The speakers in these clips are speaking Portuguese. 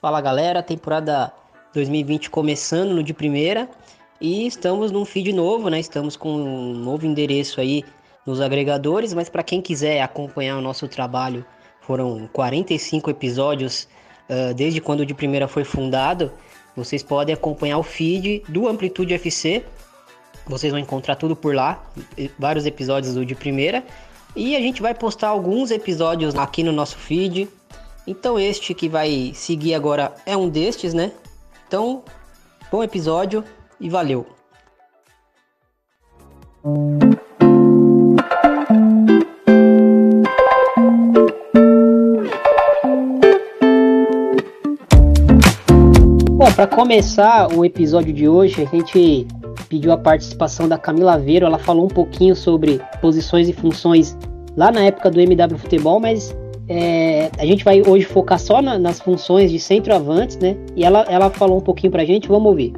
Fala galera, temporada 2020 começando no de primeira e estamos num feed novo, né? Estamos com um novo endereço aí nos agregadores, mas para quem quiser acompanhar o nosso trabalho, foram 45 episódios uh, desde quando o de primeira foi fundado. Vocês podem acompanhar o feed do Amplitude FC. Vocês vão encontrar tudo por lá, vários episódios do de primeira. E a gente vai postar alguns episódios aqui no nosso feed. Então este que vai seguir agora é um destes, né? Então, bom episódio e valeu. Bom, para começar o episódio de hoje, a gente pediu a participação da Camila Veiro. Ela falou um pouquinho sobre posições e funções lá na época do MW Futebol, mas é, a gente vai hoje focar só na, nas funções de centroavantes, né? E ela, ela falou um pouquinho pra gente, vamos ouvir.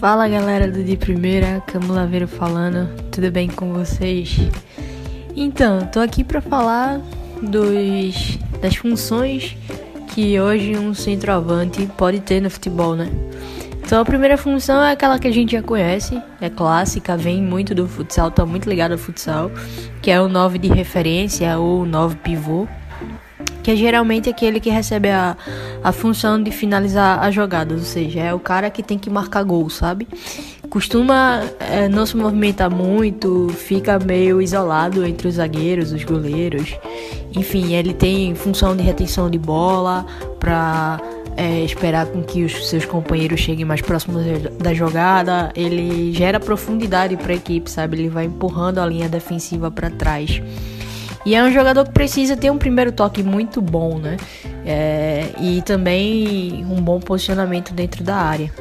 Fala galera do De Primeira, Camila Veiro falando, tudo bem com vocês? Então, tô aqui para falar dos, das funções que hoje um centroavante pode ter no futebol, né? Então a primeira função é aquela que a gente já conhece, é clássica, vem muito do futsal, tá muito ligado ao futsal, que é o 9 de referência ou 9 pivô que é geralmente aquele que recebe a, a função de finalizar as jogadas, ou seja, é o cara que tem que marcar gol, sabe? Costuma é, não se movimentar muito, fica meio isolado entre os zagueiros, os goleiros. Enfim, ele tem função de retenção de bola para é, esperar com que os seus companheiros cheguem mais próximos da jogada. Ele gera profundidade para a equipe, sabe? Ele vai empurrando a linha defensiva para trás. E é um jogador que precisa ter um primeiro toque muito bom, né? É, e também um bom posicionamento dentro da área.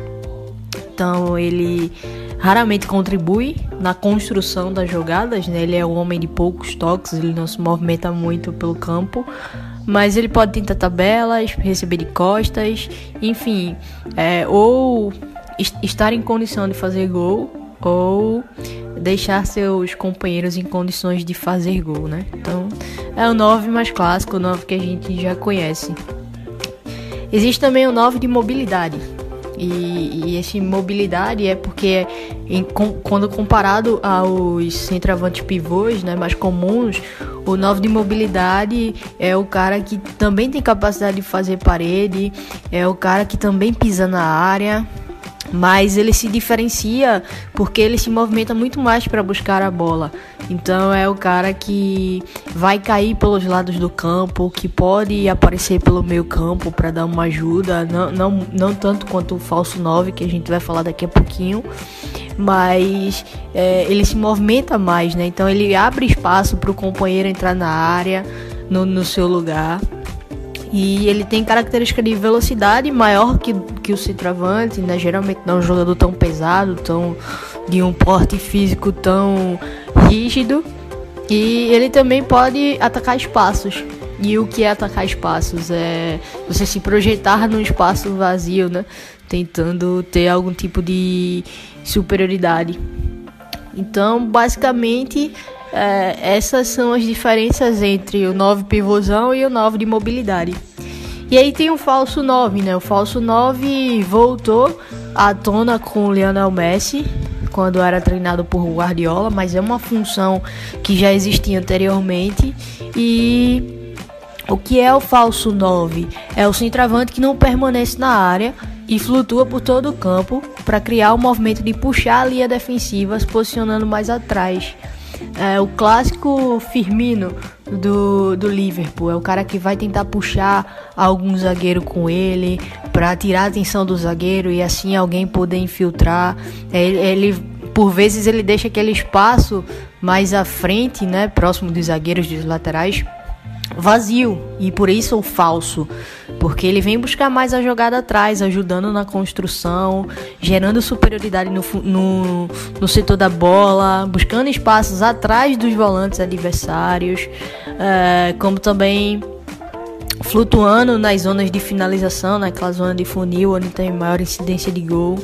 Então ele raramente contribui na construção das jogadas, né? Ele é um homem de poucos toques, ele não se movimenta muito pelo campo, mas ele pode tentar tabelas, receber de costas, enfim, é, ou estar em condição de fazer gol ou deixar seus companheiros em condições de fazer gol, né? Então é o 9 mais clássico, o 9 que a gente já conhece. Existe também o 9 de mobilidade. E, e esse mobilidade é porque em, com, quando comparado aos centroavantes pivôs né, mais comuns, o 9 de mobilidade é o cara que também tem capacidade de fazer parede, é o cara que também pisa na área, mas ele se diferencia porque ele se movimenta muito mais para buscar a bola. Então é o cara que vai cair pelos lados do campo, que pode aparecer pelo meio campo para dar uma ajuda, não, não, não tanto quanto o falso 9 que a gente vai falar daqui a pouquinho, mas é, ele se movimenta mais, né? Então ele abre espaço para o companheiro entrar na área, no, no seu lugar. E ele tem característica de velocidade maior que, que o centroavante, né? Geralmente não é um jogador tão pesado, tão de um porte físico tão rígido. E ele também pode atacar espaços. E o que é atacar espaços? É você se projetar num espaço vazio, né? Tentando ter algum tipo de superioridade. Então, basicamente, é, essas são as diferenças entre o 9 pivôzão e o 9 de mobilidade. E aí tem o falso 9, né? O falso 9 voltou à tona com o Lionel Messi quando era treinado por Guardiola, mas é uma função que já existia anteriormente e o que é o falso 9? É o centroavante que não permanece na área e flutua por todo o campo para criar o movimento de puxar a linha defensiva, se posicionando mais atrás. É o clássico Firmino do, do Liverpool. É o cara que vai tentar puxar algum zagueiro com ele para tirar a atenção do zagueiro e assim alguém poder infiltrar. Ele, ele por vezes ele deixa aquele espaço mais à frente, né, próximo dos zagueiros dos laterais, vazio e por isso o falso, porque ele vem buscar mais a jogada atrás, ajudando na construção, gerando superioridade no, no, no setor da bola, buscando espaços atrás dos volantes adversários, é, como também flutuando nas zonas de finalização, naquela zona de funil onde tem maior incidência de gol.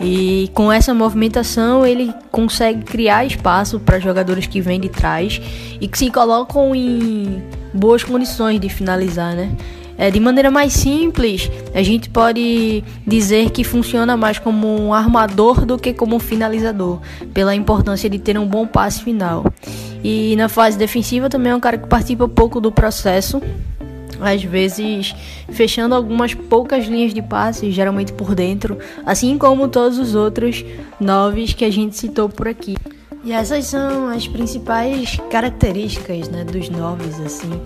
E com essa movimentação ele consegue criar espaço para jogadores que vêm de trás e que se colocam em boas condições de finalizar, né? É, de maneira mais simples, a gente pode dizer que funciona mais como um armador do que como um finalizador, pela importância de ter um bom passe final. E na fase defensiva também é um cara que participa pouco do processo, às vezes fechando algumas poucas linhas de passe, geralmente por dentro, assim como todos os outros noves que a gente citou por aqui. E essas são as principais características né, dos noves, assim.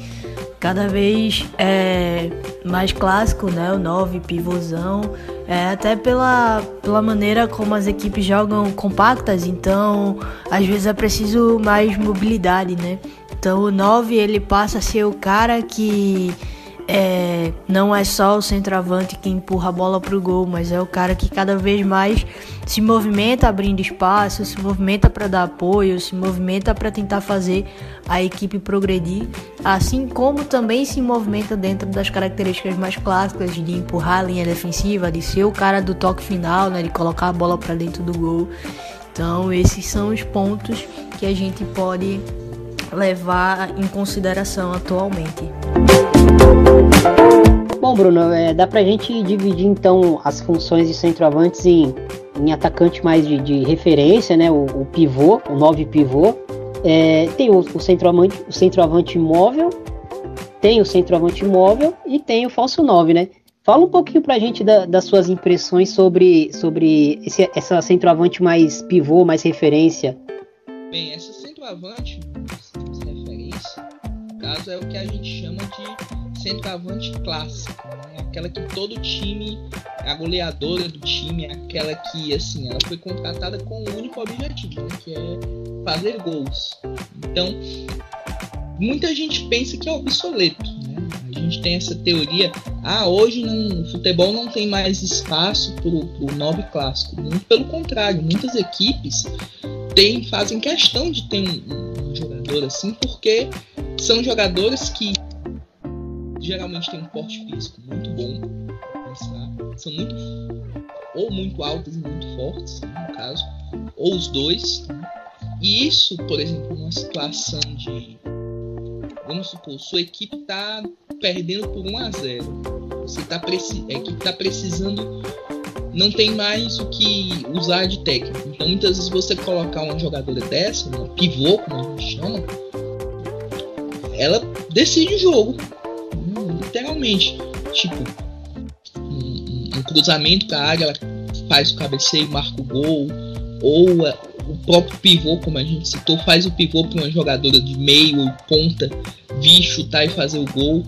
Cada vez é mais clássico, né? O 9 pivôzão. É, até pela, pela maneira como as equipes jogam compactas, então às vezes é preciso mais mobilidade, né? Então o 9 ele passa a ser o cara que é, não é só o centroavante que empurra a bola para o gol, mas é o cara que cada vez mais se movimenta abrindo espaço, se movimenta para dar apoio, se movimenta para tentar fazer a equipe progredir, assim como também se movimenta dentro das características mais clássicas de empurrar a linha defensiva, de ser o cara do toque final, né, de colocar a bola para dentro do gol. Então, esses são os pontos que a gente pode levar em consideração atualmente. Bom, Bruno, é, dá pra gente dividir então as funções de centroavantes em, em atacante mais de, de referência, né? O, o, pivô, o 9 pivô. É, tem o, o, centroavante, o centroavante móvel, tem o centroavante móvel e tem o falso 9, né? Fala um pouquinho pra gente da, das suas impressões sobre, sobre esse, essa centroavante mais pivô, mais referência. Bem, essa centroavante referência, no caso, é o que a gente chama de centroavante clássico, né? aquela que todo time, a goleadora do time, aquela que assim, ela foi contratada com um único objetivo, né? que é fazer gols. Então, muita gente pensa que é obsoleto, né? A gente tem essa teoria, ah, hoje não, o futebol não tem mais espaço para o nobre clássico. Muito pelo contrário, muitas equipes têm, fazem questão de ter um, um jogador assim, porque são jogadores que geralmente tem um porte físico muito bom, são muito ou muito altos e muito fortes, né, no caso, ou os dois. Né? E isso, por exemplo, numa situação de vamos supor, sua equipe está perdendo por 1 a 0. Você tá preci a equipe está precisando não tem mais o que usar de técnica. Então, muitas vezes você colocar uma jogadora dessa, uma pivô, como a gente chama, ela decide o jogo literalmente. Tipo, um, um cruzamento para a área, ela faz o cabeceio, marca o gol, ou o próprio pivô, como a gente citou, faz o pivô para uma jogadora de meio ou ponta vir chutar e fazer o gol.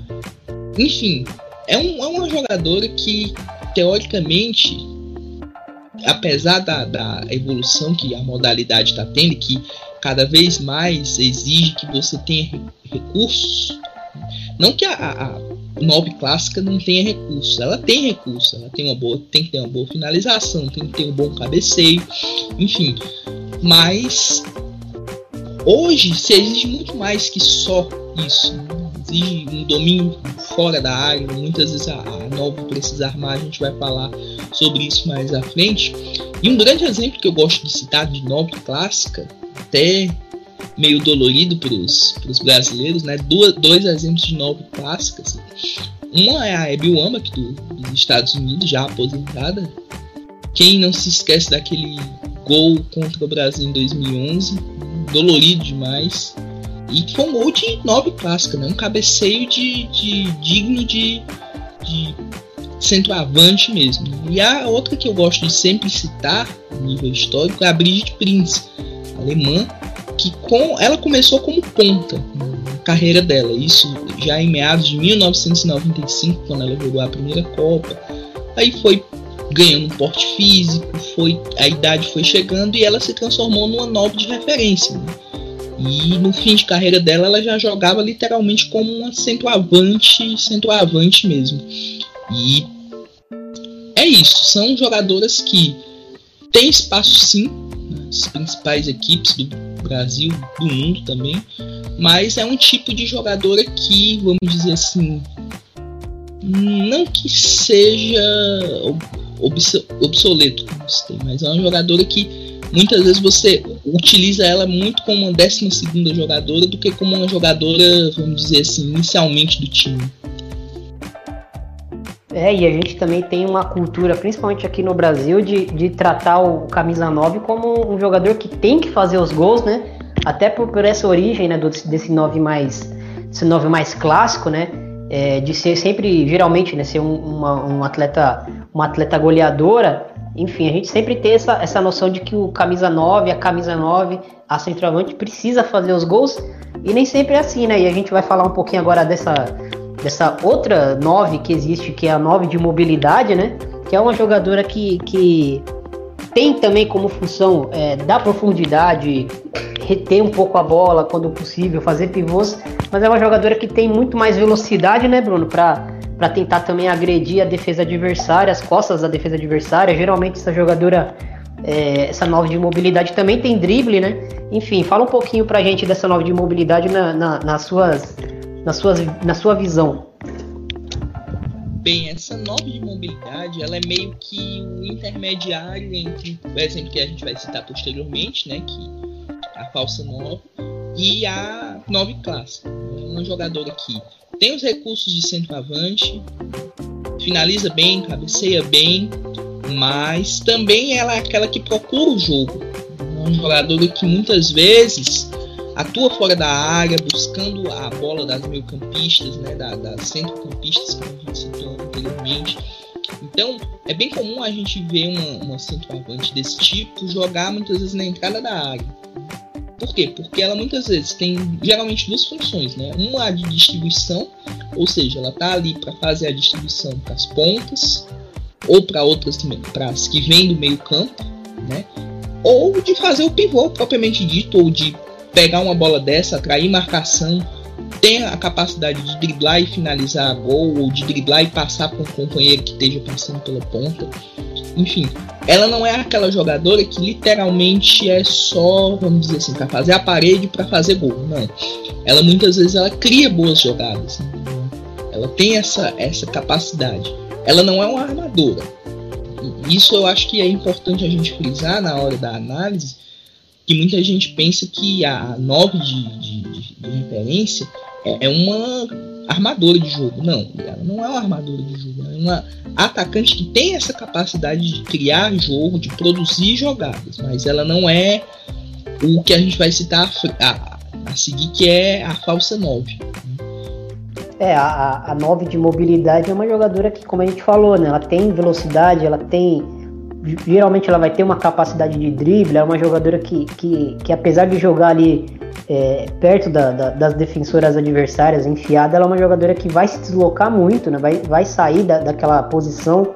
Enfim, é, um, é uma jogadora que, teoricamente, apesar da, da evolução que a modalidade está tendo, que cada vez mais exige que você tenha recursos, não que a, a, nobre clássica não tenha recursos. Ela tem recursos, ela tem uma boa, tem que ter uma boa finalização, tem que ter um bom cabeceio, enfim. Mas hoje se exige muito mais que só isso. Né? Exige um domínio fora da área. Muitas vezes a, a Nobre precisa armar, a gente vai falar sobre isso mais à frente. E um grande exemplo que eu gosto de citar de Nobre clássica, até meio dolorido para os brasileiros, né? Duas, dois exemplos de nobre clássicas. Uma é a Abby Wambach do, dos Estados Unidos, já aposentada. Quem não se esquece daquele gol contra o Brasil em 2011, dolorido demais. E foi um gol de nobre clássica, né? Um cabeceio de, de digno de, de centroavante mesmo. E a outra que eu gosto de sempre citar, nível histórico, é a Brigitte Prince, alemã, que com ela começou como ponta na carreira dela, isso já em meados de 1995, quando ela jogou a primeira Copa. Aí foi ganhando um porte físico, foi a idade foi chegando e ela se transformou numa nobre de referência. Né? E no fim de carreira dela, ela já jogava literalmente como uma centroavante, centroavante mesmo. E é isso, são jogadoras que têm espaço sim nas principais equipes do Brasil, do mundo também. Mas é um tipo de jogadora que, vamos dizer assim, não que seja obsoleto, mas é uma jogadora que muitas vezes você utiliza ela muito como uma décima segunda jogadora do que como uma jogadora, vamos dizer assim, inicialmente do time. É, e a gente também tem uma cultura, principalmente aqui no Brasil, de, de tratar o camisa 9 como um jogador que tem que fazer os gols, né? Até por, por essa origem, né, do, desse 9 mais, esse 9 mais clássico, né? É, de ser sempre, geralmente, né, ser um, uma, um atleta, uma atleta goleadora. Enfim, a gente sempre tem essa, essa noção de que o camisa 9, a camisa 9, a centroavante precisa fazer os gols, e nem sempre é assim, né? E a gente vai falar um pouquinho agora dessa dessa outra 9 que existe, que é a 9 de mobilidade, né? Que é uma jogadora que, que tem também como função é, dar profundidade, reter um pouco a bola quando possível, fazer pivôs, mas é uma jogadora que tem muito mais velocidade, né, Bruno, para tentar também agredir a defesa adversária, as costas da defesa adversária. Geralmente essa jogadora, é, essa nova de mobilidade também tem drible, né? Enfim, fala um pouquinho pra gente dessa nova de mobilidade na, na, nas suas na sua, na sua visão? Bem, essa nova de mobilidade, ela é meio que o um intermediário entre o exemplo que a gente vai citar posteriormente, né, que a falsa 9 e a 9 clássica. É uma jogadora que tem os recursos de centroavante, finaliza bem, cabeceia bem, mas também ela é aquela que procura o jogo. Uma jogadora que muitas vezes atua fora da área, buscando a bola das meio-campistas, né, da, das centrocampistas, como a gente citou anteriormente. Então, é bem comum a gente ver uma, uma centroavante desse tipo jogar muitas vezes na entrada da área. Por quê? Porque ela muitas vezes tem geralmente duas funções, né? Uma de distribuição, ou seja, ela tá ali para fazer a distribuição para as pontas ou para outras para as que vêm do meio campo, né? Ou de fazer o pivô propriamente dito, ou de pegar uma bola dessa, atrair marcação, tem a capacidade de driblar e finalizar a gol, ou de driblar e passar para um companheiro que esteja passando pela ponta. Enfim, ela não é aquela jogadora que literalmente é só, vamos dizer assim, para fazer a parede para fazer gol. Não. Ela muitas vezes ela cria boas jogadas. Né? Ela tem essa, essa capacidade. Ela não é uma armadora. Isso eu acho que é importante a gente frisar na hora da análise, que muita gente pensa que a 9 de, de, de, referência é, é, uma armadora de jogo. Não, ela não é uma armadora de jogo, ela é uma atacante que tem essa capacidade de criar jogo, de produzir jogadas, mas ela não é o que a gente vai citar a, a, a seguir, que é a falsa 9. É, a, a 9 de mobilidade é uma jogadora que, como a gente falou, né, ela tem velocidade, ela tem geralmente ela vai ter uma capacidade de drible, é uma jogadora que, que, que apesar de jogar ali é, perto da, da, das defensoras adversárias, enfiada, ela é uma jogadora que vai se deslocar muito, né? vai, vai sair da, daquela posição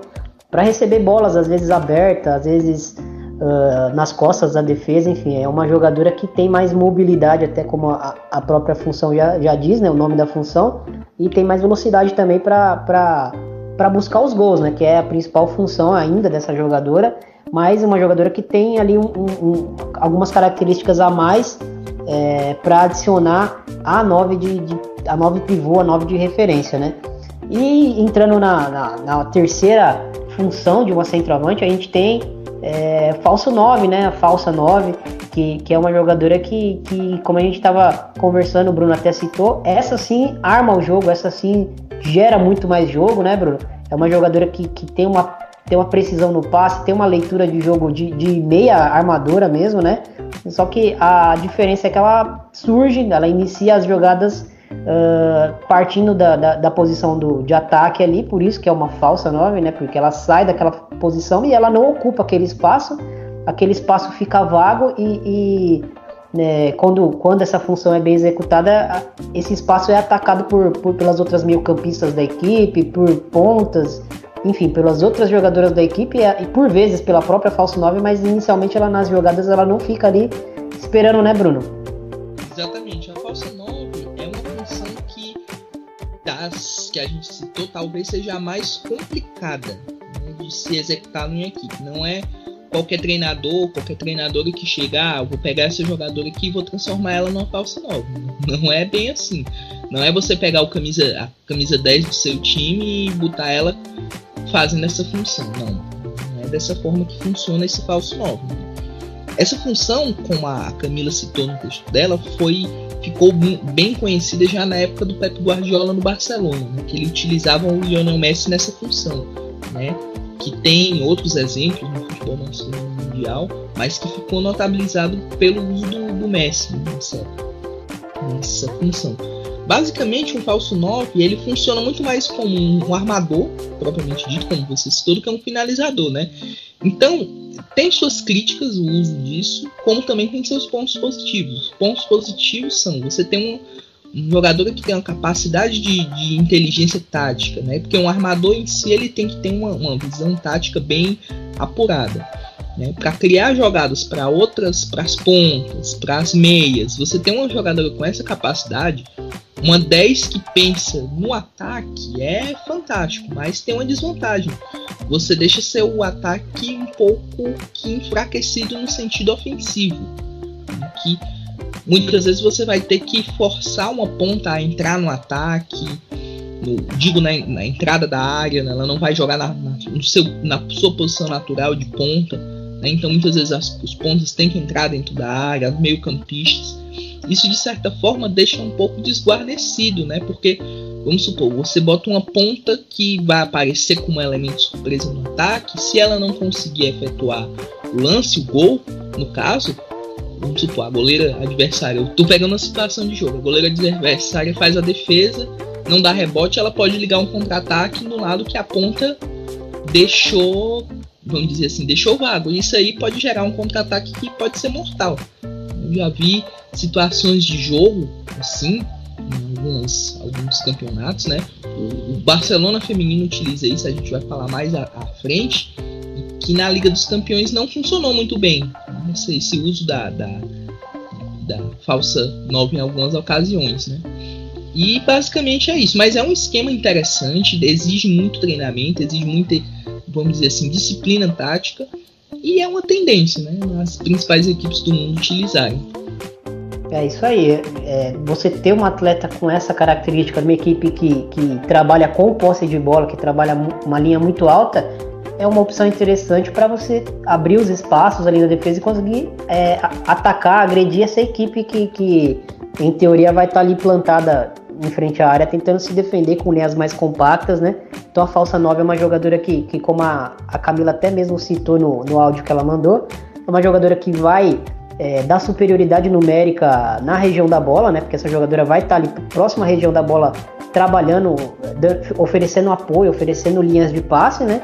para receber bolas, às vezes abertas, às vezes uh, nas costas da defesa, enfim, é uma jogadora que tem mais mobilidade, até como a, a própria função já, já diz, né, o nome da função, e tem mais velocidade também para para buscar os gols, né? Que é a principal função ainda dessa jogadora, mas uma jogadora que tem ali um, um, um, algumas características a mais é, para adicionar a 9 de, de, a 9 pivô, a 9 de referência, né? E entrando na, na, na terceira função de uma centroavante, a gente tem é, falso 9, né? A falsa 9, que, que é uma jogadora que, que, como a gente estava conversando, o Bruno até citou, essa sim arma o jogo, essa sim gera muito mais jogo, né, Bruno? É uma jogadora que, que tem, uma, tem uma precisão no passe, tem uma leitura de jogo de, de meia armadora mesmo, né? Só que a diferença é que ela surge, ela inicia as jogadas uh, partindo da, da, da, posição do, de ataque ali, por isso que é uma falsa 9, né? Porque ela sai daquela posição e ela não ocupa aquele espaço, aquele espaço fica vago e, e né, quando, quando essa função é bem executada, esse espaço é atacado por, por pelas outras meio-campistas da equipe, por pontas, enfim, pelas outras jogadoras da equipe e, por vezes pela própria falso 9, mas inicialmente ela nas jogadas ela não fica ali esperando, né, Bruno? Exatamente, a falsa 9 é uma função que das que a gente citou talvez seja a mais complicada né, de se executar em equipe. Não é qualquer treinador, qualquer treinador que chegar, ah, vou pegar essa jogadora aqui e vou transformar ela numa falsa nova. Não é bem assim. Não é você pegar o camisa, a camisa 10 do seu time e botar ela fazendo essa função. Não. Não é dessa forma que funciona esse falso 9. Essa função, como a Camila citou no texto dela, foi ficou bem conhecida já na época do Pep Guardiola no Barcelona, né, que ele utilizava o Lionel Messi nessa função, né, que tem outros exemplos no futebol mundial, mas que ficou notabilizado pelo uso do, do Messi nessa, nessa função. Basicamente, um falso 9 ele funciona muito mais como um armador, propriamente dito, como você citou, do que um finalizador, né? Então, tem suas críticas o uso disso, como também tem seus pontos positivos. Os pontos positivos são você tem um, um jogador que tem uma capacidade de, de, inteligência tática, né? Porque um armador em si ele tem que ter uma, uma visão tática bem apurada. Né? Para criar jogadas para outras, para as pontas, para as meias, você tem uma jogadora com essa capacidade, uma 10 que pensa no ataque é fantástico, mas tem uma desvantagem. Você deixa seu ataque um pouco que enfraquecido no sentido ofensivo. Que muitas vezes você vai ter que forçar uma ponta a entrar no ataque, no, digo na, na, entrada da área, né? ela não vai jogar na, na, no seu, na sua posição natural de ponta. Né? Então muitas vezes as, os pontos têm que entrar dentro da área, meio campistas isso de certa forma deixa um pouco desguarnecido, né? Porque, vamos supor, você bota uma ponta que vai aparecer como elemento surpresa no ataque, se ela não conseguir efetuar o lance, o gol, no caso, vamos supor, a goleira adversária, eu tô pegando a situação de jogo, a goleira adversária faz a defesa, não dá rebote, ela pode ligar um contra-ataque no lado que a ponta deixou, vamos dizer assim, deixou vago. Isso aí pode gerar um contra-ataque que pode ser mortal. Eu já vi situações de jogo, assim, em algumas, alguns campeonatos, né? O, o, Barcelona feminino utiliza isso, a gente vai falar mais à, à frente, que na Liga dos Campeões não funcionou muito bem. Esse, esse, uso da, da, da falsa 9 em algumas ocasiões, né? E basicamente é isso, mas é um esquema interessante, exige muito treinamento, exige muita, vamos dizer assim, disciplina tática, e é uma tendência, né? As principais equipes do mundo utilizarem. É isso aí. É, você ter um atleta com essa característica, uma equipe que, que trabalha com posse de bola, que trabalha uma linha muito alta, é uma opção interessante para você abrir os espaços ali na defesa e conseguir é, atacar, agredir essa equipe que, que, em teoria, vai estar tá ali plantada em frente à área, tentando se defender com linhas mais compactas, né? Então a falsa 9 é uma jogadora que, que como a, a Camila até mesmo citou no, no áudio que ela mandou, é uma jogadora que vai é, dar superioridade numérica na região da bola, né? Porque essa jogadora vai estar ali próxima à região da bola, trabalhando, oferecendo apoio, oferecendo linhas de passe, né?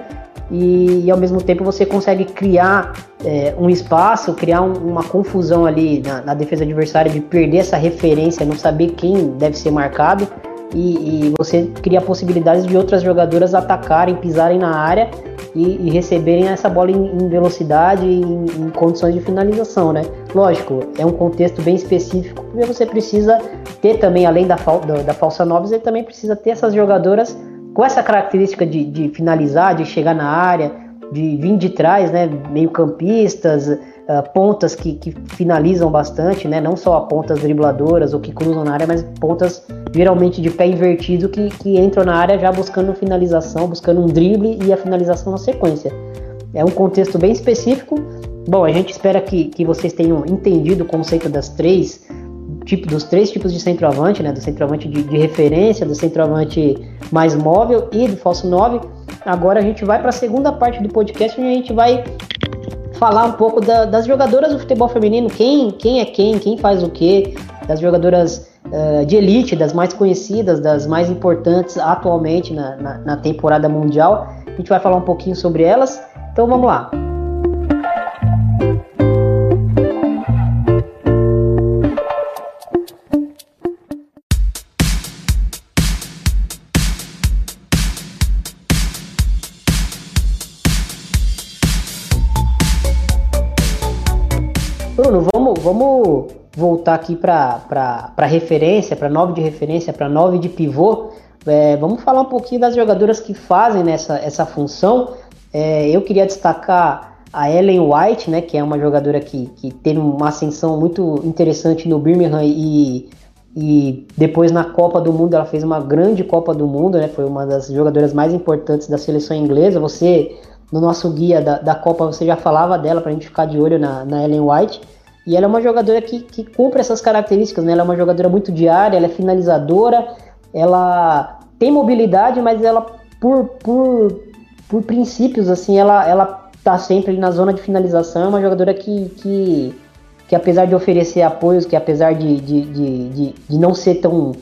E, e ao mesmo tempo você consegue criar é, um espaço, criar um, uma confusão ali na, na, defesa adversária de perder essa referência, não saber quem deve ser marcado. E, e você cria possibilidades de outras jogadoras atacarem, pisarem na área e, e receberem essa bola em, em velocidade e em, em, condições de finalização, né? Lógico, é um contexto bem específico, porque você precisa ter também, além da, da, da falsa 9, você também precisa ter essas jogadoras com essa característica de, de finalizar, de chegar na área, de vir de trás, né? Meio campistas, uh, pontas que, que, finalizam bastante, né? Não só pontas dribladoras ou que cruzam na área, mas pontas geralmente de pé invertido que, que entram na área já buscando finalização, buscando um drible e a finalização na sequência. É um contexto bem específico. Bom, a gente espera que, que vocês tenham entendido o conceito das três tipo, dos três tipos de centroavante, né? Do centroavante de, de, referência, do centroavante mais móvel e do falso 9. Agora a gente vai para a segunda parte do podcast onde a gente vai falar um pouco da, das jogadoras do futebol feminino, quem, quem é quem, quem faz o quê, das jogadoras uh, de elite, das mais conhecidas, das mais importantes atualmente na, na, na temporada mundial. A gente vai falar um pouquinho sobre elas. Então vamos lá. Voltar aqui para referência, para 9 de referência, para 9 de pivô. É, vamos falar um pouquinho das jogadoras que fazem nessa essa função. É, eu queria destacar a Ellen White, né, que é uma jogadora que, que teve uma ascensão muito interessante no Birmingham e, e depois na Copa do Mundo ela fez uma grande Copa do Mundo, né, foi uma das jogadoras mais importantes da seleção inglesa. Você no nosso guia da, da Copa você já falava dela para a gente ficar de olho na, na Ellen White. E ela é uma jogadora que, que cumpre essas características, né? Ela é uma jogadora muito diária, ela é finalizadora, ela tem mobilidade, mas ela, por, por, por princípios, assim, ela, ela tá sempre na zona de finalização. É uma jogadora que, que, que apesar de oferecer apoios, que apesar de, de, de, de, de não ser tão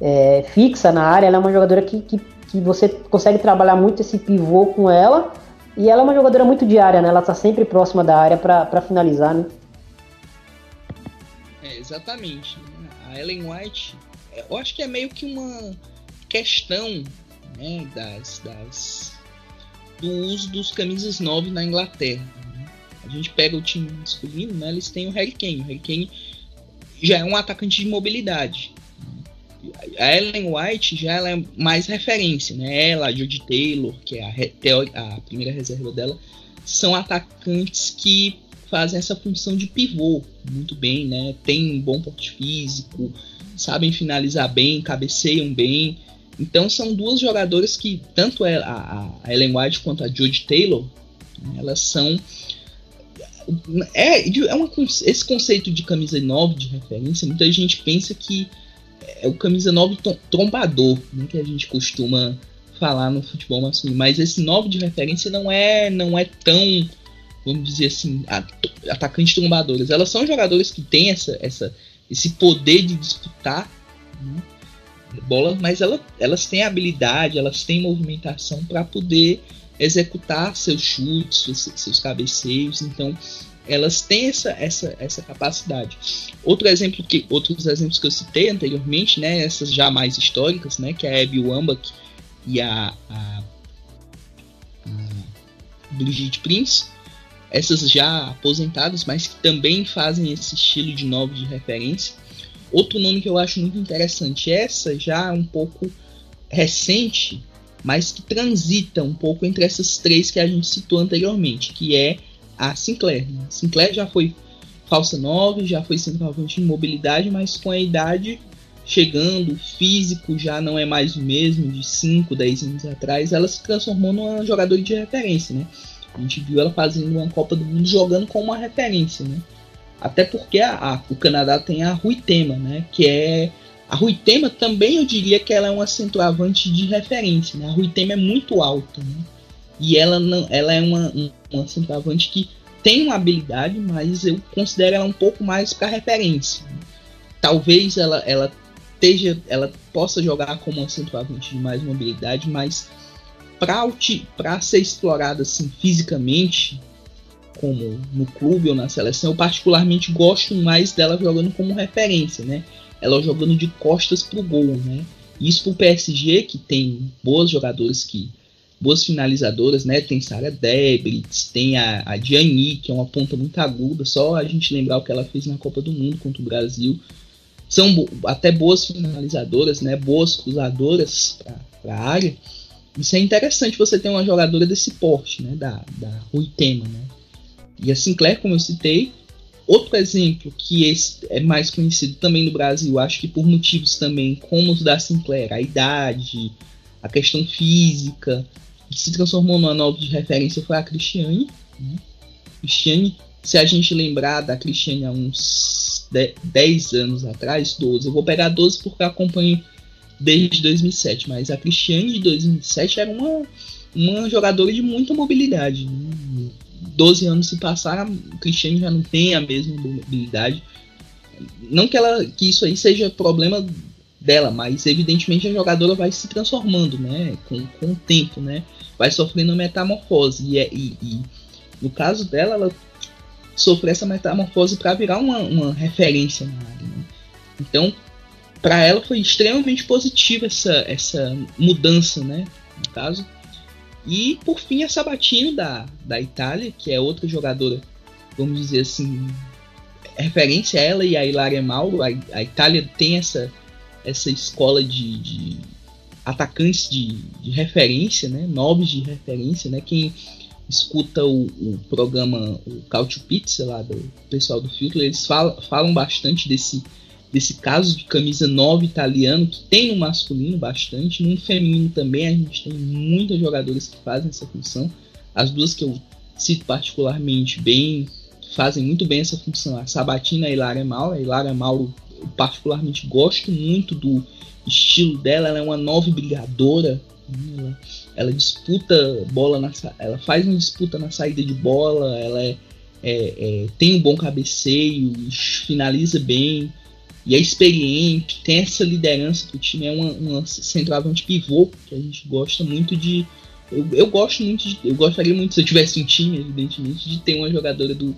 é, fixa na área, ela é uma jogadora que, que, que você consegue trabalhar muito esse pivô com ela. E ela é uma jogadora muito diária, né? Ela tá sempre próxima da área para finalizar, né? É, exatamente. Né? A Ellen White, eu acho que é meio que uma questão né, das, das, do uso dos camisas 9 na Inglaterra. Né? A gente pega o time masculino, né, eles têm o Harry Kane. O Harry Kane já é um atacante de mobilidade. A Ellen White já ela é mais referência, né? Ela, a Jodie Taylor, que é a, a primeira reserva dela, são atacantes que fazem essa função de pivô muito bem, né? Tem um bom porte físico, sabem finalizar bem, cabeceiam bem. Então são duas jogadoras que, tanto a, a Ellen White quanto a Jodie Taylor, né, elas são. É, é uma, esse conceito de camisa 9 de referência, muita gente pensa que é o camisa 9 trombador, né, que a gente costuma falar no futebol masculino. Mas esse 9 de referência não é, não é tão vamos dizer assim, atacantes trombadoras. Elas são jogadoras que têm essa, essa, esse poder de disputar né, bola, mas ela, elas têm habilidade, elas têm movimentação para poder executar seus chutes, seus, seus cabeceios. Então, elas têm essa, essa, essa capacidade. Outro exemplo que outros exemplos que eu citei anteriormente, né, essas já mais históricas, né, que é a Abby Wambach e a, a, a Brigitte Prince, essas já aposentadas, mas que também fazem esse estilo de novo de referência. Outro nome que eu acho muito interessante, essa já um pouco recente, mas que transita um pouco entre essas três que a gente citou anteriormente, que é a Sinclair. Né? Sinclair já foi falsa 9, já foi centroavante de mobilidade, mas com a idade chegando, o físico já não é mais o mesmo de 5, 10 anos atrás, ela se transformou numa jogadora de referência, né? A gente viu ela fazendo uma Copa do Mundo jogando com uma referência, né? Até porque a, a, o Canadá tem a Rui Tema, né? Que é a Rui Tema também eu diria que ela é uma centroavante de referência, né? A Rui Tema é muito alta, né? E ela não, ela é uma, uma centroavante que tem uma habilidade, mas eu considero ela um pouco mais para referência. Né? Talvez ela, ela esteja, ela possa jogar como uma centroavante de mais mobilidade, mas para ser explorada assim fisicamente, como no clube ou na seleção, eu particularmente gosto mais dela jogando como referência, né? Ela jogando de costas pro gol, né? Isso pro PSG que tem boas jogadoras que boas finalizadoras, né? Tem Sara Debritz, tem a, a Gianni, que é uma ponta muito aguda, só a gente lembrar o que ela fez na Copa do Mundo contra o Brasil. São bo até boas finalizadoras, né? Boas cruzadoras para a área. Isso é interessante você ter uma jogadora desse porte, né? Da, da Rui Tema, né? E a Sinclair, como eu citei, outro exemplo que é mais conhecido também no Brasil, acho que por motivos também como os da Sinclair, a idade, a questão física, que se transformou numa nova de referência foi a Cristiane. Né? Cristiane, se a gente lembrar da Cristiane há uns 10 anos atrás, 12, eu vou pegar 12 porque eu acompanho desde 2007, mas a Cristiane de 2007 era uma, uma jogadora de muita mobilidade. Né? 12 anos se passaram, a Cristiane já não tem a mesma mobilidade. Não que, ela, que isso aí seja problema dela, mas evidentemente a jogadora vai se transformando, né, com, com o tempo, né, vai sofrendo metamorfose e, é, e, e no caso dela, ela sofreu essa metamorfose para virar uma, uma referência na área. Né? Então, para ela foi extremamente positiva essa, essa mudança, né? No caso. E por fim a Sabatino da, da Itália, que é outra jogadora, vamos dizer assim, referência a ela e a Hilaria Mauro. A, a Itália tem essa, essa escola de, de atacantes de, de, referência, né? Nobres de referência, né? Quem escuta o, o programa, o Cautio Pizza lá do pessoal do Filtro, eles falam, falam bastante desse desse caso de camisa 9 italiano, que tem no masculino bastante, no feminino também a gente tem muitas jogadoras que fazem essa função. as duas que eu cito particularmente bem, fazem muito bem essa função. A Sabatina e a Hilária Mauro. A Hilária Mauro, eu particularmente gosto muito do estilo dela. Ela é uma nova brigadora. Né? Ela, ela, disputa bola, na, ela faz uma disputa na saída de bola. Ela é, é, é, tem um bom cabeceio, finaliza bem e é experiente, tem essa liderança que o time é uma, uma centroavante pivô, que a gente gosta muito de. Eu, eu gosto muito de. Eu gostaria muito, se eu tivesse um time, evidentemente, de ter uma jogadora do,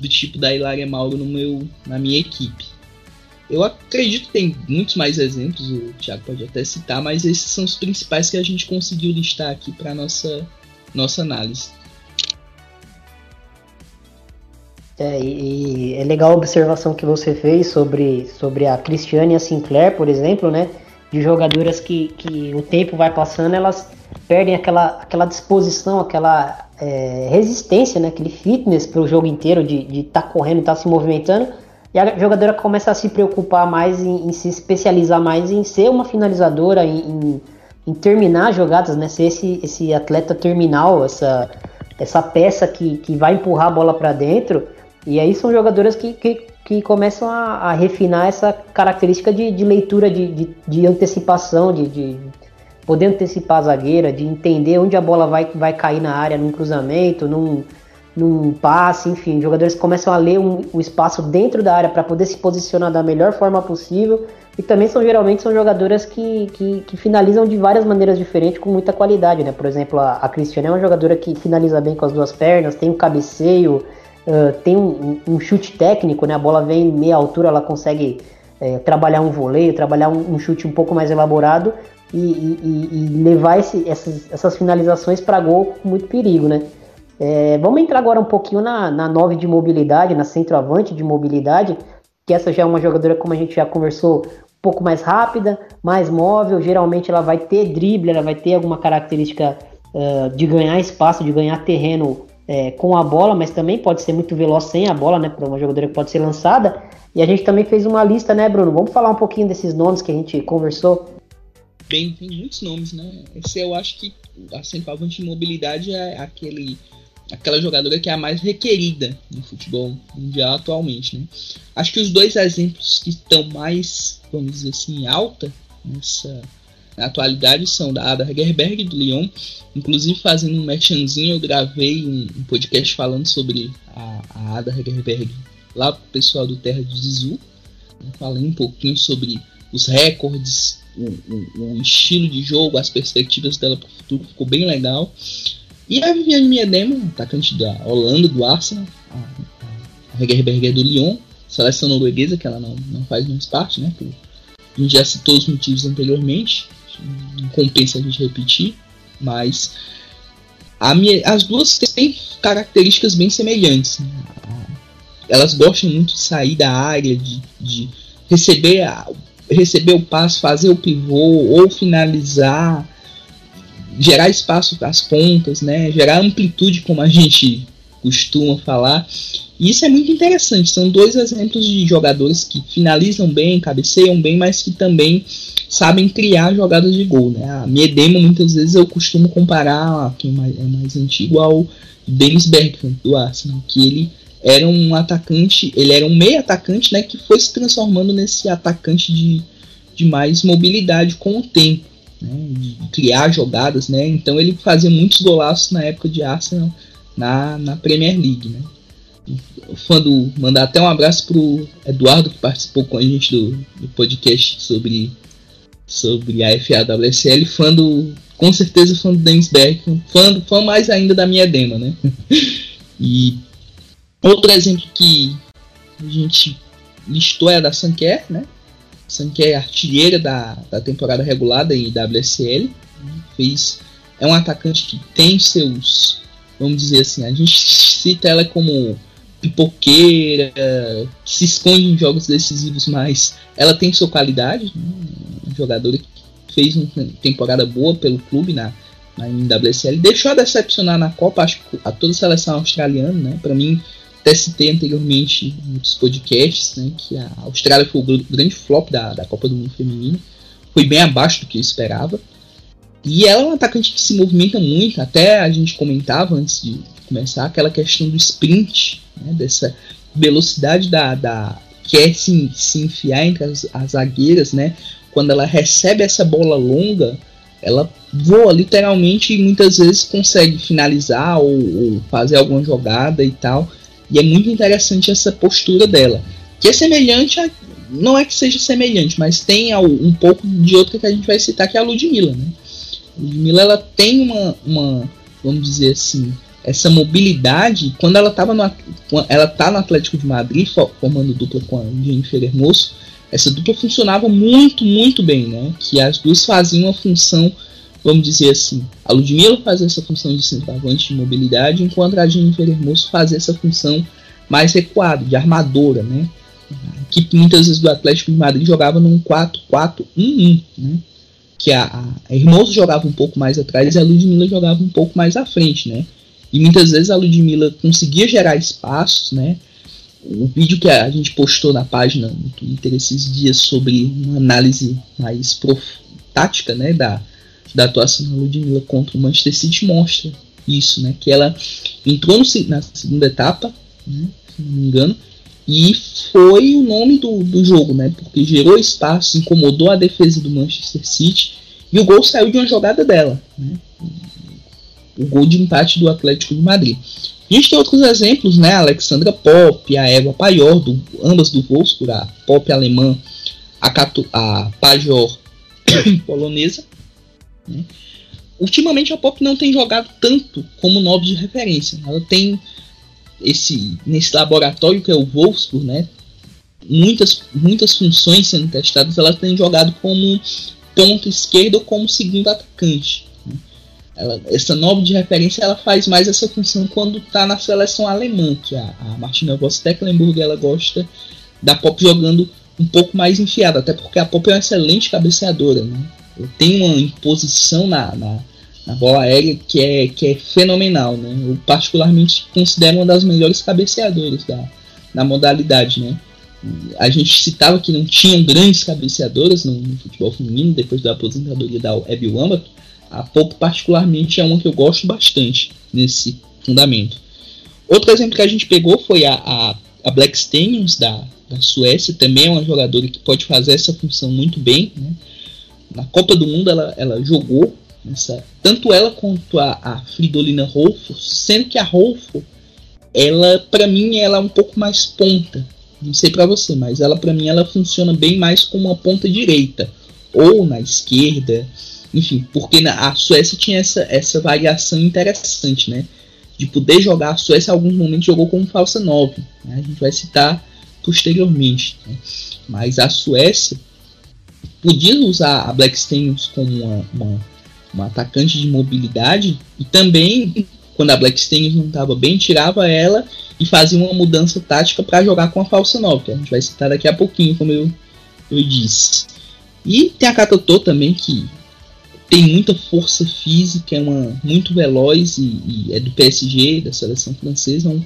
do tipo da Hilária Mauro no meu, na minha equipe. Eu acredito que tem muitos mais exemplos, o Thiago pode até citar, mas esses são os principais que a gente conseguiu listar aqui para nossa nossa análise. É, e é legal a observação que você fez sobre, sobre a Cristiane e a Sinclair, por exemplo, né? De jogadoras que, que o tempo vai passando, elas perdem aquela, aquela disposição, aquela é, resistência, né? Aquele fitness para o jogo inteiro de estar tá correndo, estar tá se movimentando. E a jogadora começa a se preocupar mais em, em se especializar mais em ser uma finalizadora, em, em, em terminar jogadas, né? Ser esse, esse atleta terminal, essa, essa peça que, que vai empurrar a bola para dentro e aí são jogadoras que, que, que começam a, a, refinar essa característica de, de leitura, de, de, de antecipação, de, de, poder antecipar a zagueira, de entender onde a bola vai, vai cair na área, num cruzamento, num, num passe, enfim. Jogadores começam a ler um, o espaço dentro da área para poder se posicionar da melhor forma possível. E também são geralmente são jogadoras que, que, que, finalizam de várias maneiras diferentes com muita qualidade, né? Por exemplo, a, a Cristiane é uma jogadora que finaliza bem com as duas pernas, tem um cabeceio, uh, tem um, um, chute técnico, né? A bola vem em meia altura, ela consegue é, trabalhar um voleio, trabalhar um, um, chute um pouco mais elaborado e, e, e levar esse, essas, essas finalizações para gol com muito perigo, né? É, vamos entrar agora um pouquinho na, na 9 de mobilidade, na centroavante de mobilidade, que essa já é uma jogadora, como a gente já conversou, um pouco mais rápida, mais móvel. Geralmente ela vai ter drible, ela vai ter alguma característica uh, de ganhar espaço, de ganhar terreno é, com a bola, mas também pode ser muito veloz sem a bola, né? Para uma jogadora que pode ser lançada. E a gente também fez uma lista, né, Bruno? Vamos falar um pouquinho desses nomes que a gente conversou. Bem, tem muitos nomes, né? Esse eu acho que a centroavante de mobilidade é aquele, aquela jogadora que é a mais requerida no futebol mundial atualmente, né? Acho que os dois exemplos que estão mais, vamos dizer assim, alta nessa na atualidade são da Ada Hegerberg do Lyon. Inclusive, fazendo um merchanzinho, eu gravei um, podcast falando sobre a, a Ada Hegerberg lá pro pessoal do Terra de Zizu. Né? Falei um pouquinho sobre os recordes, o, o, o, estilo de jogo, as perspectivas dela para o futuro, ficou bem legal. E a Viviane Miedema, atacante da Holanda, do Arsenal, a, a Hegerberg é do Lyon, seleção norueguesa, que ela não, não faz mais parte, né? Por, a gente já citou os motivos anteriormente não compensa a gente repetir, mas minha, as duas têm características bem semelhantes. Né? Elas gostam muito de sair da área, de, de receber, a, receber o passo, fazer o pivô ou finalizar, gerar espaço para as pontas, né? gerar amplitude, como a gente costuma falar. E isso é muito interessante. São dois exemplos de jogadores que finalizam bem, cabeceiam bem, mas que também sabem criar jogadas de gol. Né? A Miedema, muitas vezes, eu costumo comparar, quem é mais antigo, ao Dennis Bergkamp, do Arsenal, que ele era um atacante, ele era um meio atacante, né, que foi se transformando nesse atacante de, de mais mobilidade com o tempo, né, de criar jogadas, né, então ele fazia muitos golaços na época de Arsenal na, na Premier League, né. Fã do, mandar até um abraço pro Eduardo que participou com a gente do, do podcast sobre sobre a FAWSL, fã do. Com certeza fã do Dennis Beck, fã, fã mais ainda da minha dema, né? e outro exemplo que a gente listou é a da Sanker, né? Sanker é artilheira da, da temporada regulada em WSL. Fez, é um atacante que tem seus. Vamos dizer assim, a gente cita ela como pipoqueira, que se esconde em jogos decisivos, mas ela tem sua qualidade. Né? jogadora que fez uma temporada boa pelo clube na, na NWSL. Deixou a decepcionar na Copa, acho que a toda a seleção australiana, né? Para mim, até citei anteriormente nos podcasts, né? Que a Austrália foi o grande flop da, da Copa do Mundo Feminino. Foi bem abaixo do que eu esperava. E ela é um atacante que se movimenta muito, até a gente comentava antes de começar aquela questão do sprint, né, dessa velocidade da, da quer se, se enfiar entre as, as zagueiras, né? Quando ela recebe essa bola longa, ela voa literalmente e muitas vezes consegue finalizar ou, ou, fazer alguma jogada e tal. E é muito interessante essa postura dela, que é semelhante a, não é que seja semelhante, mas tem um pouco de outra que a gente vai citar que é a Ludmilla, né? A Ludmilla ela tem uma, uma vamos dizer assim, essa mobilidade quando ela estava no ela tá no Atlético de Madrid formando dupla com a Jennifer Hermoso essa dupla funcionava muito muito bem né? Que as duas faziam uma função vamos dizer assim a Ludmilla fazia essa função de centroavante de mobilidade enquanto a Jennifer Hermoso fazia essa função mais recuada de armadora né? Que muitas vezes do Atlético de Madrid jogava num 4-4-1-1 né? Que a, a Hermoso jogava um pouco mais atrás e a Ludmilla jogava um pouco mais à frente né e muitas vezes a Ludmilla conseguia gerar espaços, né? O vídeo que a gente postou na página no Twitter esses dias sobre uma análise mais prof... tática, né, da, da atuação da Ludmilla contra o Manchester City mostra isso, né? Que ela entrou no, na segunda etapa, né, se não me engano, e foi o nome do, do jogo, né? Porque gerou espaço, incomodou a defesa do Manchester City e o gol saiu de uma jogada dela, né? O gol de empate do Atlético de Madrid. A gente tem outros exemplos, né? A Alexandra Pop, a Eva Paior, do, ambas do Wolfsburg, a Pop alemã, a, Catu, a Pajor polonesa. Né? Ultimamente a Pop não tem jogado tanto como nove de referência. Ela tem esse nesse laboratório que é o Wolfsburg, né? Muitas, muitas funções sendo testadas, ela tem jogado como ponto esquerdo ou como segundo atacante. Essa nova de referência ela faz mais essa função quando está na seleção alemã, que a, a Martina Voss-Tecklenburg ela gosta da Pop jogando um pouco mais enfiada, até porque a Pop é uma excelente cabeceadora, né? tem uma imposição na, na, na, bola aérea que é, que é fenomenal, né? Eu particularmente considero uma das melhores cabeceadoras da, da modalidade, né? A gente citava que não tinham grandes cabeceadoras no, no futebol feminino depois da aposentadoria da Abby Wambach, a Pope, particularmente, é uma que eu gosto bastante nesse fundamento. Outro exemplo que a gente pegou foi a, a, a Black Stenius, da, da Suécia, também é uma jogadora que pode fazer essa função muito bem. Né? Na Copa do Mundo ela, ela jogou, tanto ela quanto a, a Fridolina Rolfo, sendo que a Rolfo, ela, para mim, ela é um pouco mais ponta. Não sei para você, mas ela, para mim, ela funciona bem mais como uma ponta direita ou na esquerda. Enfim, porque na, a Suécia tinha essa, essa variação interessante, né? De poder jogar. A Suécia, em alguns momentos, jogou como falsa 9. Né? A gente vai citar posteriormente. Né? Mas a Suécia podia usar a Black Stenius como uma, uma, uma, atacante de mobilidade e também, quando a Black Stenius não estava bem, tirava ela e fazia uma mudança tática para jogar com a falsa 9, que a gente vai citar daqui a pouquinho, como eu, eu disse. E tem a Katotô também, que tem muita força física, é uma, muito veloz e, e é do PSG, da seleção francesa, um,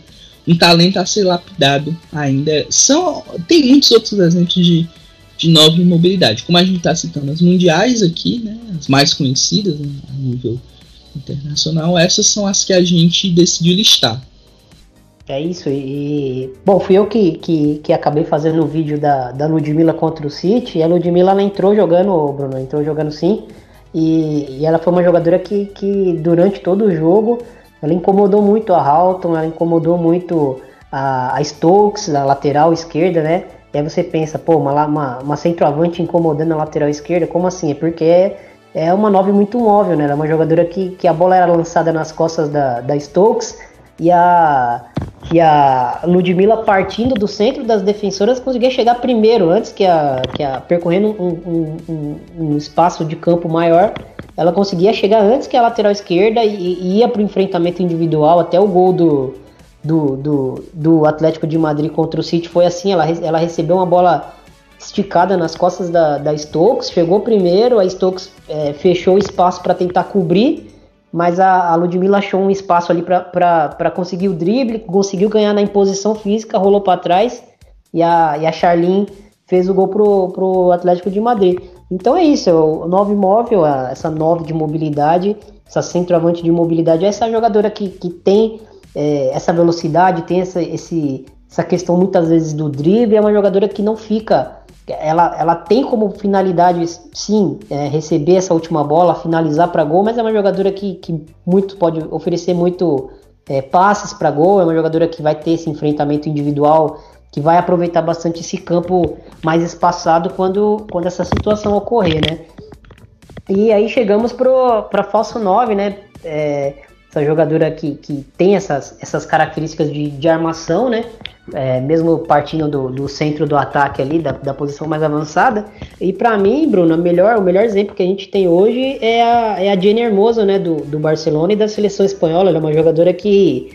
um, talento a ser lapidado ainda. São, tem muitos outros exemplos de, de nova mobilidade. Como a gente está citando as mundiais aqui, né, as mais conhecidas né, a nível internacional, essas são as que a gente decidiu listar. É isso, e. Bom, fui eu que, que, que acabei fazendo o vídeo da, da Ludmilla contra o City, e a Ludmilla ela entrou jogando, Bruno, entrou jogando sim. E, e, ela foi uma jogadora que, que durante todo o jogo ela incomodou muito a Halton, ela incomodou muito a, a Stokes, a lateral esquerda, né? E aí você pensa, pô, uma, uma, uma centroavante incomodando a lateral esquerda, como assim? É porque é, é uma nove muito móvel, né? Ela é uma jogadora que, que a bola era lançada nas costas da, da Stokes e a, que a Ludmilla partindo do centro das defensoras conseguia chegar primeiro, antes que a, que a percorrendo um, um, um espaço de campo maior, ela conseguia chegar antes que a lateral esquerda e, e ia para o enfrentamento individual. Até o gol do, do, do, do, Atlético de Madrid contra o City foi assim, ela, ela recebeu uma bola esticada nas costas da, da Stokes, chegou primeiro, a Stokes é, fechou o espaço para tentar cobrir mas a, a Ludmilla achou um espaço ali para conseguir o drible, conseguiu ganhar na imposição física, rolou para trás e a, e a Charlene fez o gol pro, pro Atlético de Madrid. Então é isso, o 9 móvel, essa 9 de mobilidade, essa centroavante de mobilidade, essa jogadora que, que tem é, essa velocidade, tem essa, esse, essa questão muitas vezes do drible, é uma jogadora que não fica. Ela, ela tem como finalidade, sim, é, receber essa última bola, finalizar para gol, mas é uma jogadora que, que muito pode oferecer muito é, passes para gol, é uma jogadora que vai ter esse enfrentamento individual, que vai aproveitar bastante esse campo mais espaçado quando, quando essa situação ocorrer, né? E aí chegamos para falso 9, né? É, essa jogadora que, que tem essas, essas características de, de armação, né? É, mesmo partindo do, do, centro do ataque ali, da, da posição mais avançada. E para mim, Bruno, melhor, o melhor exemplo que a gente tem hoje é a, é a Jenny Hermoso, né? Do, do Barcelona e da seleção espanhola. Ela é uma jogadora que,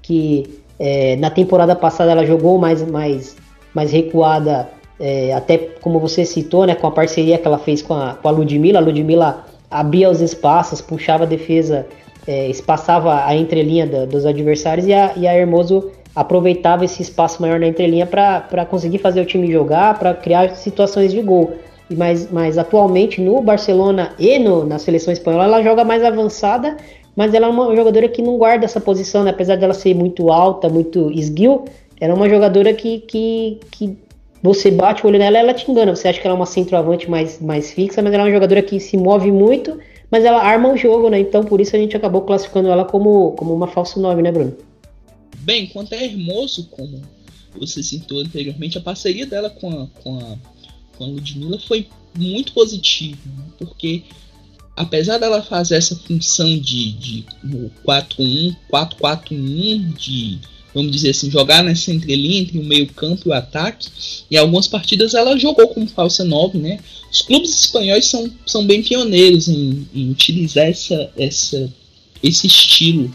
que é, na temporada passada ela jogou mais, mais, mais recuada, é, até como você citou, né? Com a parceria que ela fez com a, com a Ludmilla. A Ludmilla abria os espaços, puxava a defesa é, espaçava a entrelinha da, dos adversários e a, e a Hermoso aproveitava esse espaço maior na entrelinha para conseguir fazer o time jogar, para criar situações de gol. Mas, mas atualmente no Barcelona e no, na seleção espanhola ela joga mais avançada, mas ela é uma jogadora que não guarda essa posição, né? apesar dela ser muito alta, muito esguio, ela é uma jogadora que, que, que você bate o olho nela ela te engana. Você acha que ela é uma centroavante mais, mais fixa, mas ela é uma jogadora que se move muito mas ela arma o jogo, né? Então por isso a gente acabou classificando ela como, como uma falso 9, né, Bruno? Bem, quanto é Hermoso, como você citou anteriormente, a parceria dela com a, com a, com a Ludmilla foi muito positiva, né? porque apesar dela fazer essa função de, de 4-1, 4-4-1, de vamos dizer assim, jogar nessa entrelinha entre o meio-campo e o ataque. E algumas partidas ela jogou como falsa 9, né? Os clubes espanhóis são, são bem pioneiros em, em utilizar essa, essa, esse estilo.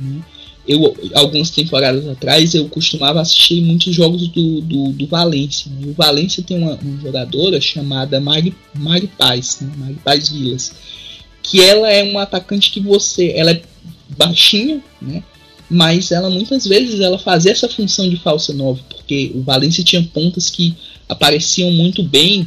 Né? Eu, algumas temporadas atrás, eu costumava assistir muitos jogos do, do, do Valência. Né? O Valência tem uma, uma jogadora chamada Mari, Mari Paz, né? Mari Paz Vilas, que ela é uma atacante que você, ela é baixinha, né? Mas ela muitas vezes ela fazia essa função de falsa 9, porque o Valência tinha pontas que apareciam muito bem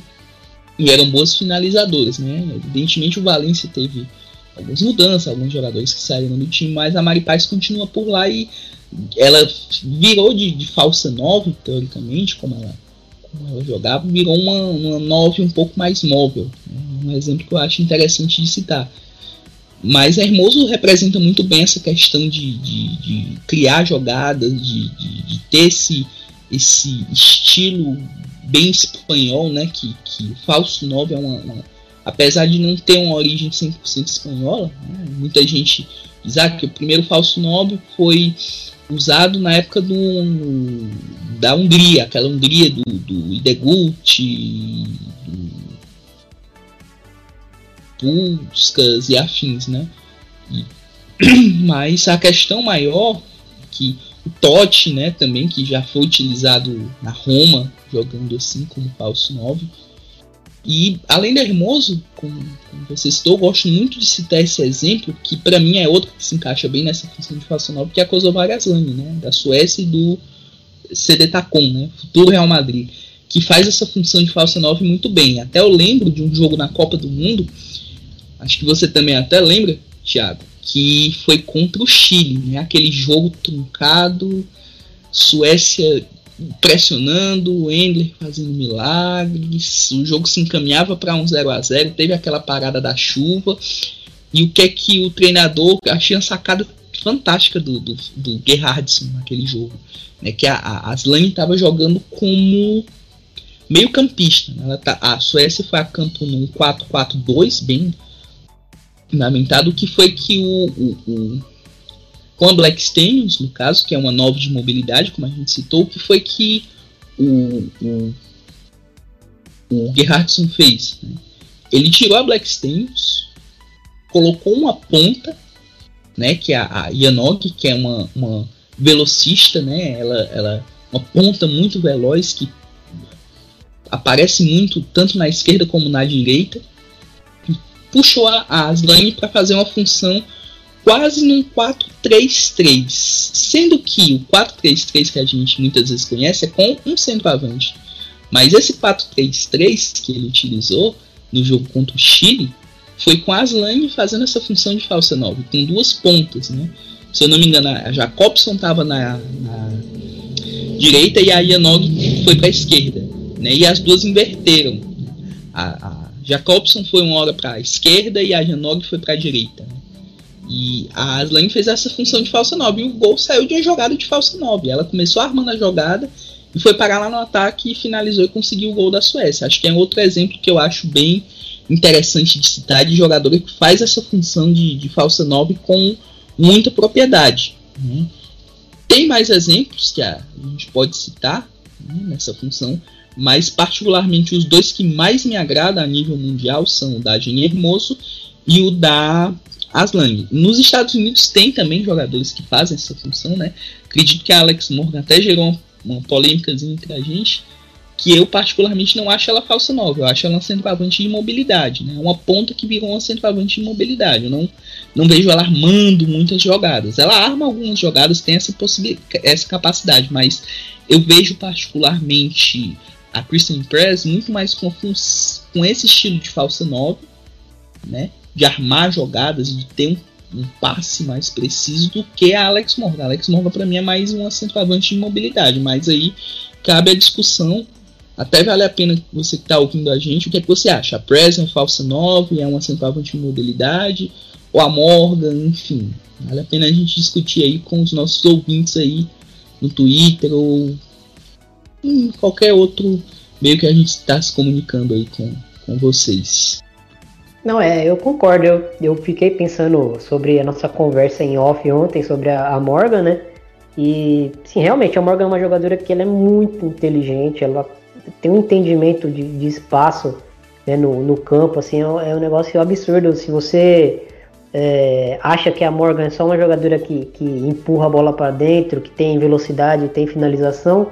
e eram boas finalizadoras, né? Evidentemente o Valência teve algumas mudanças, alguns jogadores que saíram do time, mas a Mari Paz continua por lá e ela virou de, de falsa 9, teoricamente, como ela, como ela jogava, virou uma, uma 9 um pouco mais móvel. Né? Um exemplo que eu acho interessante de citar. Mas Hermoso representa muito bem essa questão de, de, de criar jogadas, de, de, ter esse, esse estilo bem espanhol, né? Que, que o Falso 9 é uma, uma, Apesar de não ter uma origem 100% espanhola, né, muita gente diz ah, que o primeiro Falso 9 foi usado na época do, da Hungria, aquela Hungria do, do Idegut, do buscas e afins, né? E, mas a questão maior que o Totti, né, também que já foi utilizado na Roma, jogando assim como falso 9. E além de Hermoso, como, como você citou, eu gosto muito de citar esse exemplo, que para mim é outro que se encaixa bem nessa função de falso 9, que é a Kosovar né, da Suécia e do CD Tacon, né, futuro Real Madrid, que faz essa função de falso 9 muito bem. Até eu lembro de um jogo na Copa do Mundo acho que você também até lembra, Thiago, que foi contra o Chile, né? Aquele jogo truncado, Suécia pressionando, o Endler fazendo milagres, o jogo se encaminhava para um 0 a 0 teve aquela parada da chuva, e o que é que o treinador, achei uma sacada fantástica do, do, do Gerhardson naquele jogo, né? Que a, a Aslan estava jogando como meio campista, né? Ela tá, a Suécia foi a campo num 4-4-2, bem fundamentado, que foi que o, o, o com a Black no caso, que é uma nova de mobilidade, como a gente citou, que foi que o, o, o Gerhardson fez. Né? Ele tirou a Black colocou uma ponta, né, que é a, a que é uma, uma velocista, né, ela, ela uma ponta muito veloz que aparece muito tanto na esquerda como na direita puxou a, Aslan para fazer uma função quase num 4-3-3, sendo que o 4-3-3 que a gente muitas vezes conhece é com um centroavante. Mas esse 4-3-3 que ele utilizou no jogo contra o Chile, foi com a Aslan fazendo essa função de falsa 9, com duas pontas, né? Se eu não me engano, a Jacobson estava na, na, direita e a Yanog foi para a esquerda, né? E as duas inverteram. A, a Jacobson foi uma hora para a esquerda e a Yanog foi para a direita. Né? E a Aslan fez essa função de falsa 9 e o gol saiu de uma jogada de falsa 9. Ela começou armando a jogada e foi parar lá no ataque e finalizou e conseguiu o gol da Suécia. Acho que é outro exemplo que eu acho bem interessante de citar de jogador que faz essa função de, de falsa 9 com muita propriedade. Né? Tem mais exemplos que a, gente pode citar né, nessa função, mas particularmente os dois que mais me agradam a nível mundial são o da Jenny Hermoso e o da Aslan. Nos Estados Unidos tem também jogadores que fazem essa função, né? Acredito que a Alex Morgan até gerou uma, polêmica entre a gente, que eu particularmente não acho ela falsa nova, eu acho ela um centroavante de mobilidade, né? Uma ponta que virou uma centroavante de mobilidade. Eu não, não vejo ela armando muitas jogadas. Ela arma algumas jogadas, tem essa essa capacidade, mas eu vejo particularmente a Christian Press muito mais com, com esse estilo de falsa nova, né? De armar jogadas, de ter um, um passe mais preciso do que a Alex Morgan. A Alex Morgan para mim é mais uma centroavante de mobilidade, mas aí cabe a discussão até vale a pena você que está ouvindo a gente, o que é que você acha? A Press é uma falsa 9, é uma centroavante de modalidade, ou a Morgan, enfim. Vale a pena a gente discutir aí com os nossos ouvintes aí no Twitter ou em qualquer outro meio que a gente está se comunicando aí com, com vocês. Não, é, eu concordo. Eu, eu fiquei pensando sobre a nossa conversa em off ontem sobre a, a Morgan, né? E, sim, realmente, a Morgan é uma jogadora que ela é muito inteligente, ela tem um entendimento de, de espaço né, no, no, campo, assim, é, é, um negócio absurdo. Se você é, acha que a Morgan é só uma jogadora que, que empurra a bola para dentro, que tem velocidade, tem finalização,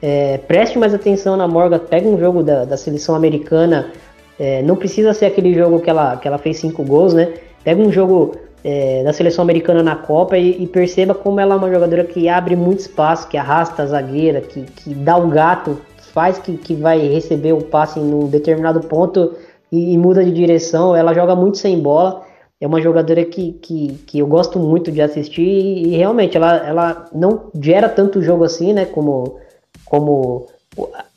é, preste mais atenção na Morgan. Pega um jogo da, da seleção americana, é, não precisa ser aquele jogo que ela, que ela fez cinco gols, né? Pega um jogo é, da seleção americana na Copa e, e, perceba como ela é uma jogadora que abre muito espaço, que arrasta a zagueira, que, que dá o gato faz que, que vai receber o passe em um determinado ponto e, e, muda de direção. Ela joga muito sem bola. É uma jogadora que, que, que eu gosto muito de assistir e, e realmente ela, ela não gera tanto jogo assim, né? Como, como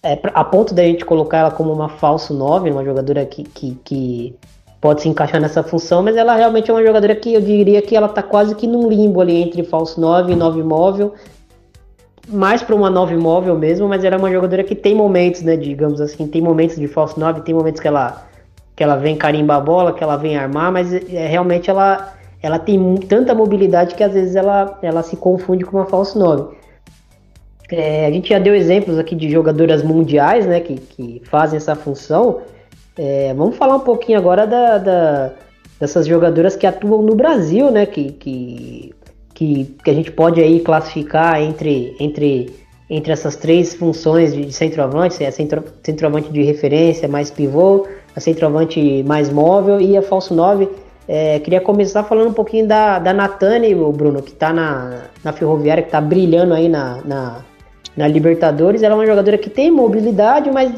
é, a ponto da gente colocar ela como uma falso 9, uma jogadora que, que, que pode se encaixar nessa função, mas ela realmente é uma jogadora que eu diria que ela tá quase que num limbo ali entre falso 9 e 9 móvel mais para uma 9 móvel mesmo, mas era uma jogadora que tem momentos, né, digamos assim, tem momentos de falso 9, tem momentos que ela que ela vem carimbar a bola, que ela vem armar, mas é, realmente ela ela tem tanta mobilidade que às vezes ela, ela se confunde com uma falso 9. É, a gente já deu exemplos aqui de jogadoras mundiais, né, que, que fazem essa função. É, vamos falar um pouquinho agora da, da, dessas jogadoras que atuam no Brasil, né, que, que que, que a gente pode aí classificar entre, entre, entre essas três funções de centroavante, a centro, centroavante de referência mais pivô, a centroavante mais móvel e a falso 9. É, queria começar falando um pouquinho da, da Natane, Bruno, que está na, na Ferroviária, que está brilhando aí na, na, na, Libertadores. Ela é uma jogadora que tem mobilidade, mas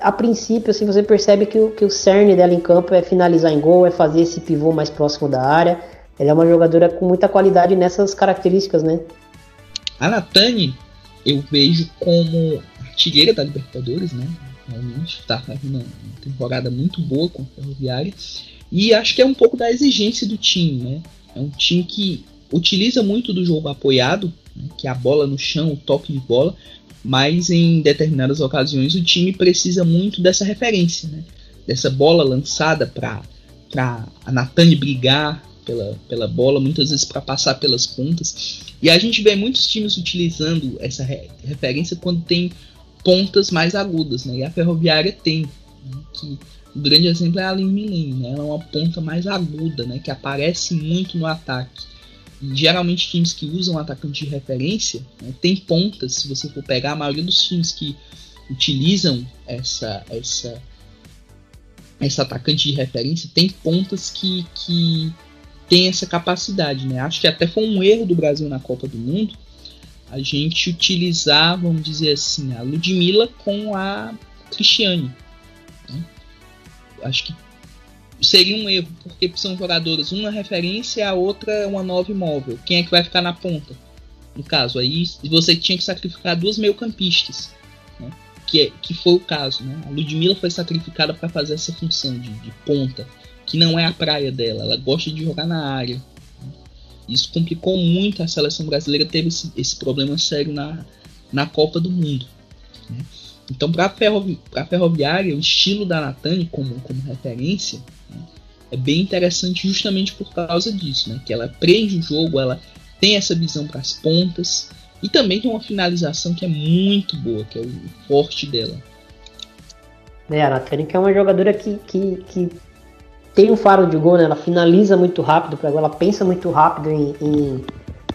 a princípio assim, você percebe que o, que o cerne dela em campo é finalizar em gol, é fazer esse pivô mais próximo da área. Ela é uma jogadora com muita qualidade nessas características, né? A Natane eu vejo como artilheira da Libertadores, né? Realmente está fazendo uma temporada muito boa com a Ferroviária. E acho que é um pouco da exigência do time, né? É um time que utiliza muito do jogo apoiado, né? que é a bola no chão, o toque de bola, mas em determinadas ocasiões o time precisa muito dessa referência, né? Dessa bola lançada para a Natane brigar, pela, pela bola, muitas vezes para passar pelas pontas. E a gente vê muitos times utilizando essa re referência quando tem pontas mais agudas, né? E a Ferroviária tem, né? que o grande exemplo é a Aline Milen, né? Ela é uma ponta mais aguda, né? Que aparece muito no ataque. Geralmente times que usam atacante de referência né? tem pontas. Se você for pegar a maioria dos times que utilizam essa essa essa atacante de referência tem pontas que, que tem essa capacidade, né? Acho que até foi um erro do Brasil na Copa do Mundo a gente utilizar, vamos dizer assim, a Ludmilla com a Cristiane. Né? acho que seria um erro, porque são jogadoras, uma referência a outra uma nova imóvel. Quem é que vai ficar na ponta? No caso, aí você tinha que sacrificar duas meio-campistas, né? que, é, que foi o caso. Né? A Ludmilla foi sacrificada para fazer essa função de, de, ponta, que não é a praia dela, ela gosta de jogar na área. Né? Isso complicou muito a seleção brasileira, teve esse, esse problema sério na, na Copa do Mundo. Né? Então, para a ferrovi Ferroviária, o estilo da Natane como, como referência né, é bem interessante justamente por causa disso, né? que ela prende o jogo, ela tem essa visão para as pontas e também tem uma finalização que é muito boa, que é o forte dela. É, a Natane que é uma jogadora que, que, que tem um faro de gol, né? ela finaliza muito rápido para ela pensa muito rápido em, em,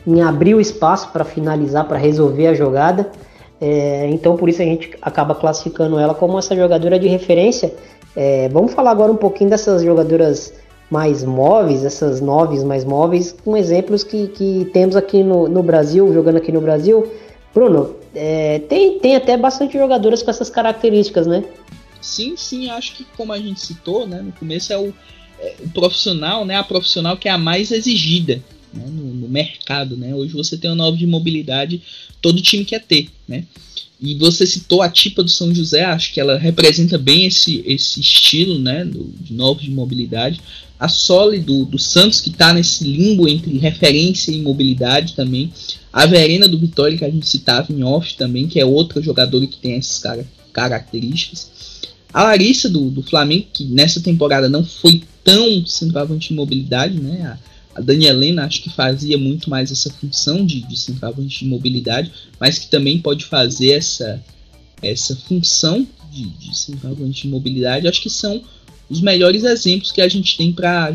em abrir o espaço para finalizar, para resolver a jogada. É, então por isso a gente acaba classificando ela como essa jogadora de referência. É, vamos falar agora um pouquinho dessas jogadoras mais móveis, essas noves mais móveis, com exemplos que, que temos aqui no, no Brasil, jogando aqui no Brasil. Bruno, é, tem, tem até bastante jogadoras com essas características, né? Sim, sim, acho que como a gente citou, né, no começo é o, é, o profissional, né, a profissional que é a mais exigida né, no, no, mercado, né? Hoje você tem uma nova de mobilidade, todo time quer ter, né? E você citou a Tipa do São José, acho que ela representa bem esse, esse estilo, né, do, de novo de mobilidade. A Sole do, do Santos, que está nesse limbo entre referência e mobilidade também. A Verena do Vitória, que a gente citava em off também, que é outra jogadora que tem essas cara, características. A Larissa do, do Flamengo, que nessa temporada não foi tão centroavante de mobilidade, né? A, a Danielena acho que fazia muito mais essa função de, de centroavante de mobilidade, mas que também pode fazer essa, essa função de, de centroavante de mobilidade. Acho que são os melhores exemplos que a gente tem para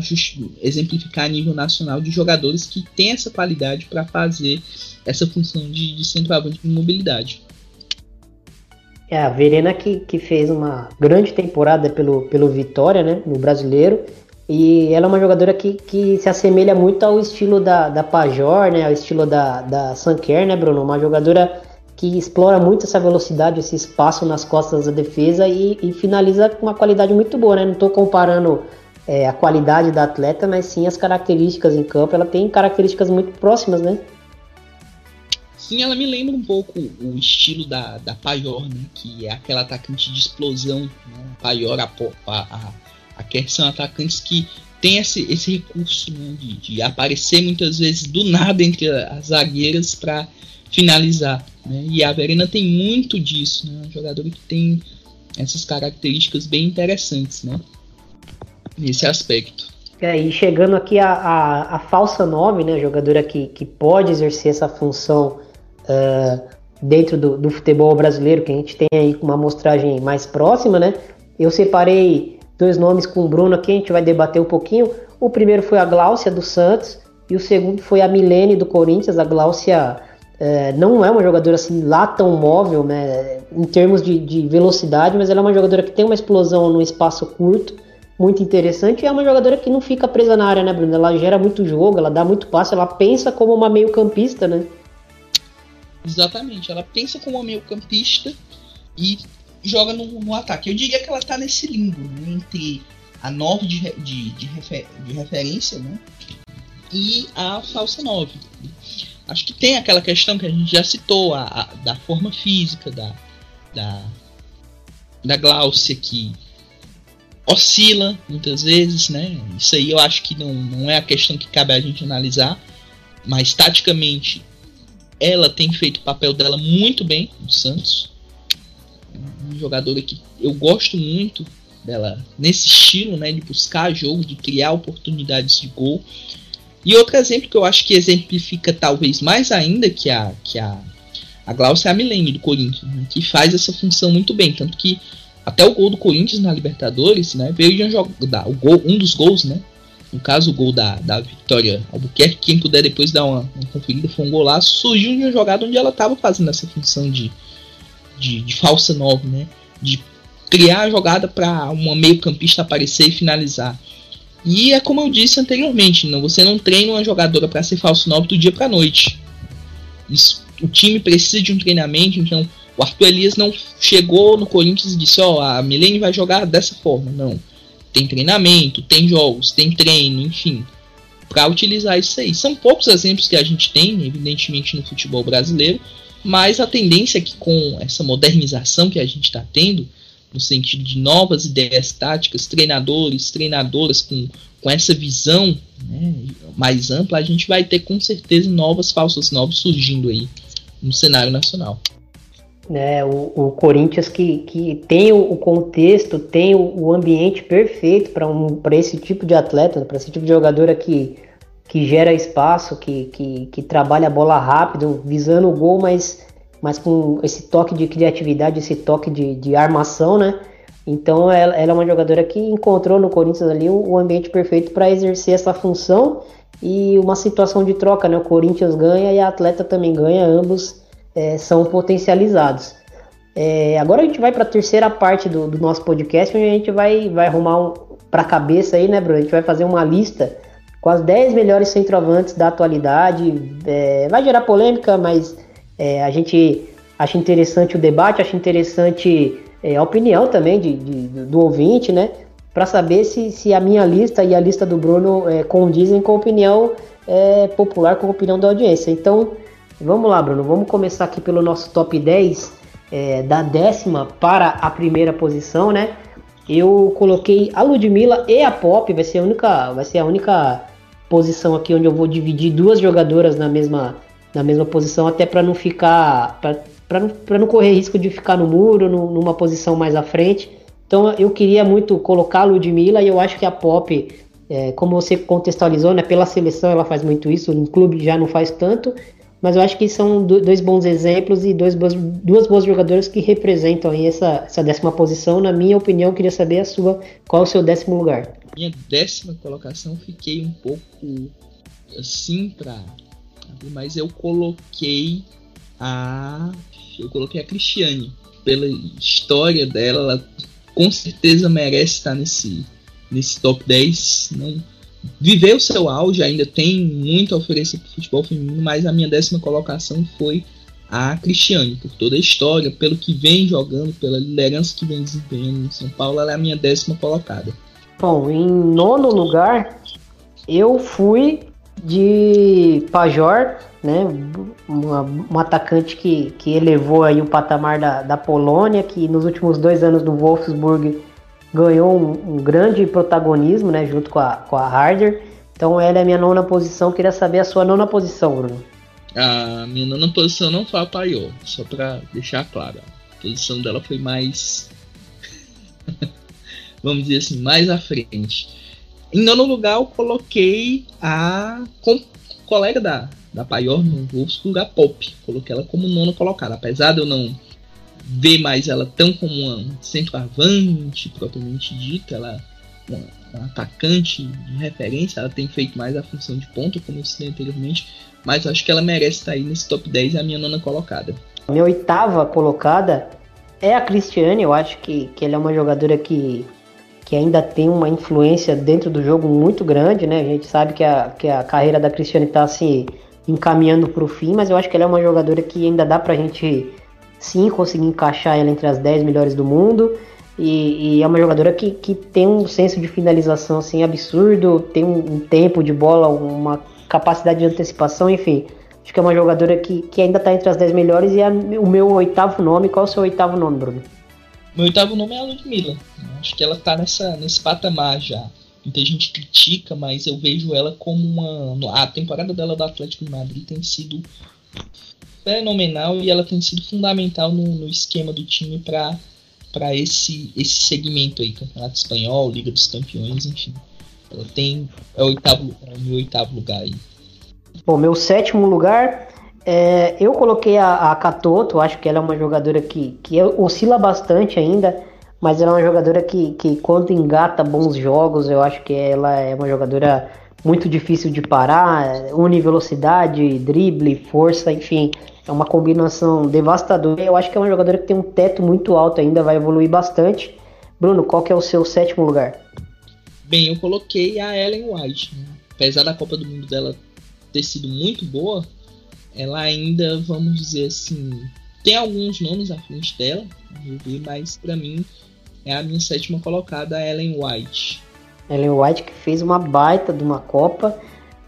exemplificar a nível nacional de jogadores que têm essa qualidade para fazer essa função de, de centroavante de mobilidade. É, a Verena que, que fez uma grande temporada pelo, pelo Vitória, né, no brasileiro, e ela é uma jogadora que, que se assemelha muito ao estilo da, da Pajor, né? Ao estilo da, da Sanker, né, Bruno? Uma jogadora que explora muito essa velocidade, esse espaço nas costas da defesa e, e finaliza com uma qualidade muito boa, né? Não estou comparando é, a qualidade da atleta, mas sim as características em campo. Ela tem características muito próximas, né? Sim, ela me lembra um pouco o estilo da, da Pajor, né? Que é aquela atacante de explosão, né? Pajor, a, a a Kerr são atacantes que têm esse, esse recurso né, de, de, aparecer muitas vezes do nada entre as zagueiras para finalizar. Né? E a Verena tem muito disso, né? um jogador que tem essas características bem interessantes né? nesse aspecto. É, e chegando aqui a, a, a falsa 9, né, jogadora que, que pode exercer essa função uh, dentro do, do futebol brasileiro, que a gente tem aí uma amostragem mais próxima, né? Eu separei dois nomes com o Bruno aqui, a gente vai debater um pouquinho. O primeiro foi a Gláucia do Santos e o segundo foi a Milene do Corinthians. A Gláucia é, não é uma jogadora assim lá tão móvel, né, em termos de, de, velocidade, mas ela é uma jogadora que tem uma explosão num espaço curto, muito interessante, e é uma jogadora que não fica presa na área, né, Bruno? Ela gera muito jogo, ela dá muito passe, ela pensa como uma meio-campista, né? Exatamente, ela pensa como uma meio-campista e joga no, no, ataque. Eu diria que ela tá nesse limbo né, entre a 9 de, de, de, refer, de, referência né, e a falsa 9. Acho que tem aquela questão que a gente já citou, a, a da forma física, da, da, da Gláucia que oscila muitas vezes, né? Isso aí eu acho que não, não é a questão que cabe a gente analisar, mas taticamente ela tem feito o papel dela muito bem no Santos jogadora que eu gosto muito dela nesse estilo, né, de buscar jogo, de criar oportunidades de gol. E outro exemplo que eu acho que exemplifica talvez mais ainda que a que a a Glaucia é a Milene do Corinthians, né, que faz essa função muito bem, tanto que até o gol do Corinthians na Libertadores, né, veio de um jogo, da, o gol, um dos gols, né, no caso o gol da, da Vitória Albuquerque, quem puder depois dar uma, uma conferida, foi um golaço, surgiu de uma jogada onde ela estava fazendo essa função de, de, de falsa nova, né? De criar a jogada para uma meio-campista aparecer e finalizar. E é como eu disse anteriormente, não, você não treina uma jogadora para ser falso 9 do dia para noite. Isso, o time precisa de um treinamento, então o Arthur Elias não chegou no Corinthians e disse: Ó, oh, a Milene vai jogar dessa forma. Não. tem treinamento, tem jogos, tem treino, enfim, para utilizar isso aí. São poucos exemplos que a gente tem, evidentemente, no futebol brasileiro, mas a tendência é que com essa modernização que a gente está tendo, no sentido de novas ideias táticas, treinadores, treinadoras com, com essa visão né, mais ampla, a gente vai ter com certeza novas falsas novas surgindo aí no cenário nacional. É, o, o Corinthians que, que tem o, contexto, tem o, o ambiente perfeito para um, esse tipo de atleta, para esse tipo de jogador que, que gera espaço, que, que, que trabalha a bola rápido, visando o gol, mas, mas com esse toque de criatividade, esse toque de, de armação, né? Então ela, ela, é uma jogadora que encontrou no Corinthians ali o, o ambiente perfeito para exercer essa função e uma situação de troca, né? O Corinthians ganha e a atleta também ganha, ambos é, são potencializados. É, agora a gente vai para a terceira parte do, do, nosso podcast, onde a gente vai, vai arrumar um, para a cabeça aí, né, Bruno? A gente vai fazer uma lista com as 10 melhores centroavantes da atualidade. É, vai gerar polêmica, mas é, a gente acha interessante o debate, acha interessante é, a opinião também de, de, do ouvinte, né? Para saber se, se a minha lista e a lista do Bruno é, condizem com a opinião é, popular, com a opinião da audiência. Então, Vamos lá, Bruno. Vamos começar aqui pelo nosso top 10, é, da décima para a primeira posição, né? Eu coloquei a Ludmilla e a Pop, vai ser a única, vai ser a única posição aqui onde eu vou dividir duas jogadoras na mesma, na mesma posição, até para não ficar, para não, não correr risco de ficar no muro, no, numa posição mais à frente. Então eu queria muito colocar a Ludmilla e eu acho que a Pop, é, como você contextualizou, né, pela seleção ela faz muito isso, no clube já não faz tanto. Mas eu acho que são dois bons exemplos e dois boas, duas boas jogadoras que representam aí essa, essa décima posição. Na minha opinião, queria saber a sua, qual é o seu décimo lugar? Minha décima colocação, fiquei um pouco assim pra. Mas eu coloquei a. Eu coloquei a Cristiane. Pela história dela, ela com certeza merece estar nesse, nesse top 10. Não, viveu o seu auge, ainda tem muito a oferecer para o futebol feminino, mas a minha décima colocação foi a Cristiane, por toda a história, pelo que vem jogando, pela liderança que vem desempenhando em São Paulo, ela é a minha décima colocada. Bom, em nono lugar, eu fui de Pajor, né, um, um atacante que, que elevou aí o patamar da, da Polônia, que nos últimos dois anos do Wolfsburg ganhou um, um, grande protagonismo, né, junto com a, com a Harder. Então ela é minha nona posição. Queria saber a sua nona posição, Bruno. A minha nona posição não foi a Paiô, só para deixar claro. A posição dela foi mais. Vamos dizer assim, mais à frente. Em nono lugar, eu coloquei a com, colega da, da Paior no a Pop. Coloquei ela como nona colocada. Apesar de eu não vê mais ela tão como uma centroavante propriamente dita, ela uma, uma atacante de referência, ela tem feito mais a função de ponta, como eu citei anteriormente, mas acho que ela merece estar aí nesse top 10, é a minha nona colocada. Minha oitava colocada é a Cristiane, eu acho que, que ela é uma jogadora que, que ainda tem uma influência dentro do jogo muito grande, né? A gente sabe que a, que a carreira da Cristiane está se encaminhando para o fim, mas eu acho que ela é uma jogadora que ainda dá para a gente sim conseguir encaixar ela entre as 10 melhores do mundo. E, e, é uma jogadora que, que tem um senso de finalização assim absurdo, tem um, um tempo de bola, uma capacidade de antecipação, enfim. Acho que é uma jogadora que, que ainda está entre as 10 melhores e é o meu oitavo nome. Qual é o seu oitavo nome, Bruno? Meu oitavo nome é a Ludmilla. Acho que ela está nessa, nesse patamar já. Muita gente critica, mas eu vejo ela como uma. A temporada dela do Atlético de Madrid tem sido fenomenal e ela tem sido fundamental no, no esquema do time para para esse esse segmento aí, Campeonato Espanhol, Liga dos Campeões, enfim. Ela tem é o oitavo, é o meu oitavo lugar aí. Bom, meu sétimo lugar, é, eu coloquei a, a Katoto, acho que ela é uma jogadora que, que oscila bastante ainda, mas ela é uma jogadora que, que quando engata bons jogos, eu acho que ela é uma jogadora muito difícil de parar, une velocidade, drible, força, enfim, é uma combinação devastadora. Eu acho que é uma jogadora que tem um teto muito alto ainda, vai evoluir bastante. Bruno, qual que é o seu sétimo lugar? Bem, eu coloquei a Ellen White. Né? Apesar da Copa do Mundo dela ter sido muito boa, ela ainda, vamos dizer assim, tem alguns nomes à frente dela, mas para mim é a minha sétima colocada, a Ellen White. Ellen White que fez uma baita de uma Copa.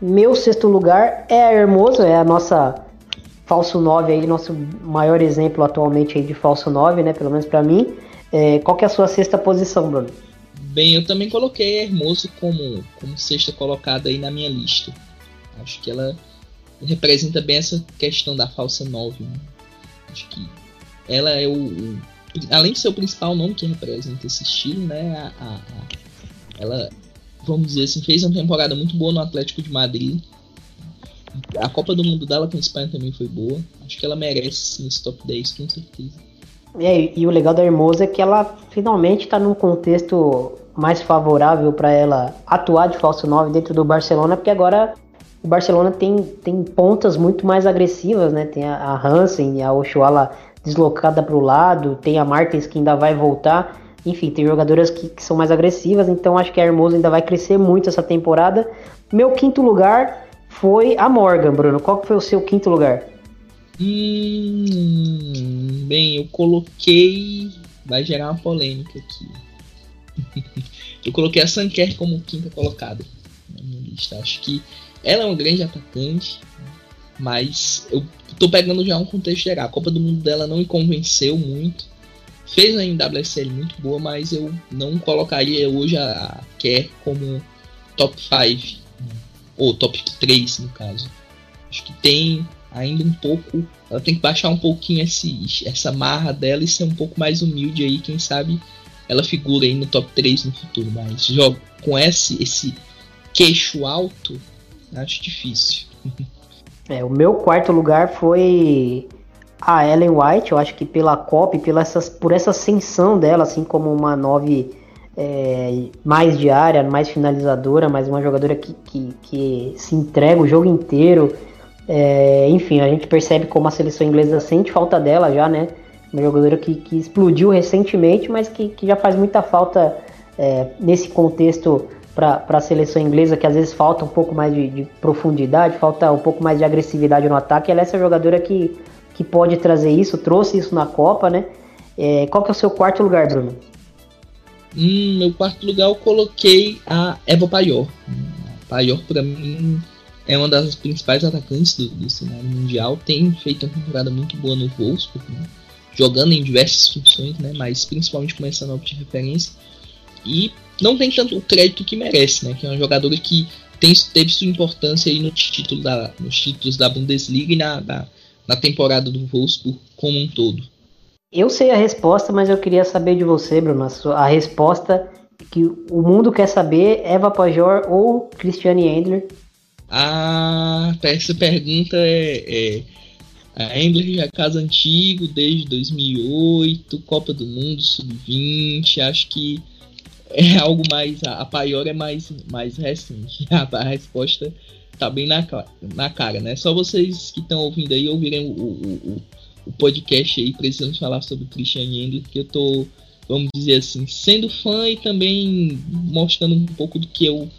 Meu sexto lugar é a Hermoso, é a nossa falso 9 aí, nosso maior exemplo atualmente aí de falso 9, né? Pelo menos para mim. É, qual que é a sua sexta posição, Bruno? Bem, eu também coloquei a Hermoso como, como sexta colocada aí na minha lista. Acho que ela representa bem essa questão da falsa 9. Né? Acho que ela é o, o, Além de ser o principal nome que representa esse estilo, né? A, a, a, ela, vamos dizer assim, fez uma temporada muito boa no Atlético de Madrid. A Copa do Mundo dela com a Espanha também foi boa. Acho que ela merece sim esse top 10, com certeza. É, e o legal da Hermosa é que ela finalmente está num contexto mais favorável para ela atuar de falso 9 dentro do Barcelona, porque agora o Barcelona tem, tem pontas muito mais agressivas, né? Tem a, a Hansen, a Oshuala deslocada para o lado, tem a Martins que ainda vai voltar. Enfim, tem jogadoras que, que, são mais agressivas, então acho que a Hermosa ainda vai crescer muito essa temporada. Meu quinto lugar foi a Morgan, Bruno. Qual foi o seu quinto lugar? Hum, bem, eu coloquei. Vai gerar uma polêmica aqui. eu coloquei a Sanker como quinta colocada na minha lista. Acho que ela é uma grande atacante, mas eu tô pegando já um contexto geral. A Copa do Mundo dela não me convenceu muito. Fez uma WSL muito boa, mas eu não colocaria hoje a Kerr como top 5, ou top 3 no caso. Acho que tem ainda um pouco. Ela tem que baixar um pouquinho esse, essa marra dela e ser um pouco mais humilde aí, quem sabe ela figura aí no top 3 no futuro. Mas jogo com esse, esse queixo alto, acho difícil. é, o meu quarto lugar foi a Ellen White, eu acho que pela Copa pela essas, por essa ascensão dela, assim como uma 9 é, mais diária, mais finalizadora, mais uma jogadora que, que, que se entrega o jogo inteiro. É, enfim, a gente percebe como a seleção inglesa sente falta dela já, né? Uma jogadora que, que explodiu recentemente, mas que, que já faz muita falta é, nesse contexto para a seleção inglesa, que às vezes falta um pouco mais de, de, profundidade, falta um pouco mais de agressividade no ataque. Ela é essa jogadora que, que pode trazer isso, trouxe isso na Copa, né? É, qual que é o seu quarto lugar, Bruno? Hum, meu quarto lugar eu coloquei a Eva Paior. A Paior, para mim, é uma das principais atacantes do, do cenário mundial. Tem feito uma temporada muito boa no Wolfsburg, né? jogando em diversas funções, né? mas principalmente com essa nova de referência. E não tem tanto o crédito que merece, né? que é uma jogadora que tem, teve sua importância aí no título da, nos títulos da Bundesliga e na, na, na temporada do Wolfsburg como um todo. Eu sei a resposta, mas eu queria saber de você, Bruno, a resposta que o mundo quer saber, Eva Pajor ou Christiane Endler? Ah, essa pergunta é, é a Endler já é casa antigo desde 2008, Copa do Mundo Sub-20, acho que é algo mais a, a Paior é mais mais recente. A, a resposta tá bem na, na cara, né? Só vocês que estão ouvindo aí ouvirem o, o, o o podcast aí, precisamos falar sobre o Christian Endler, que eu tô, vamos dizer assim, sendo fã e também mostrando um pouco do que eu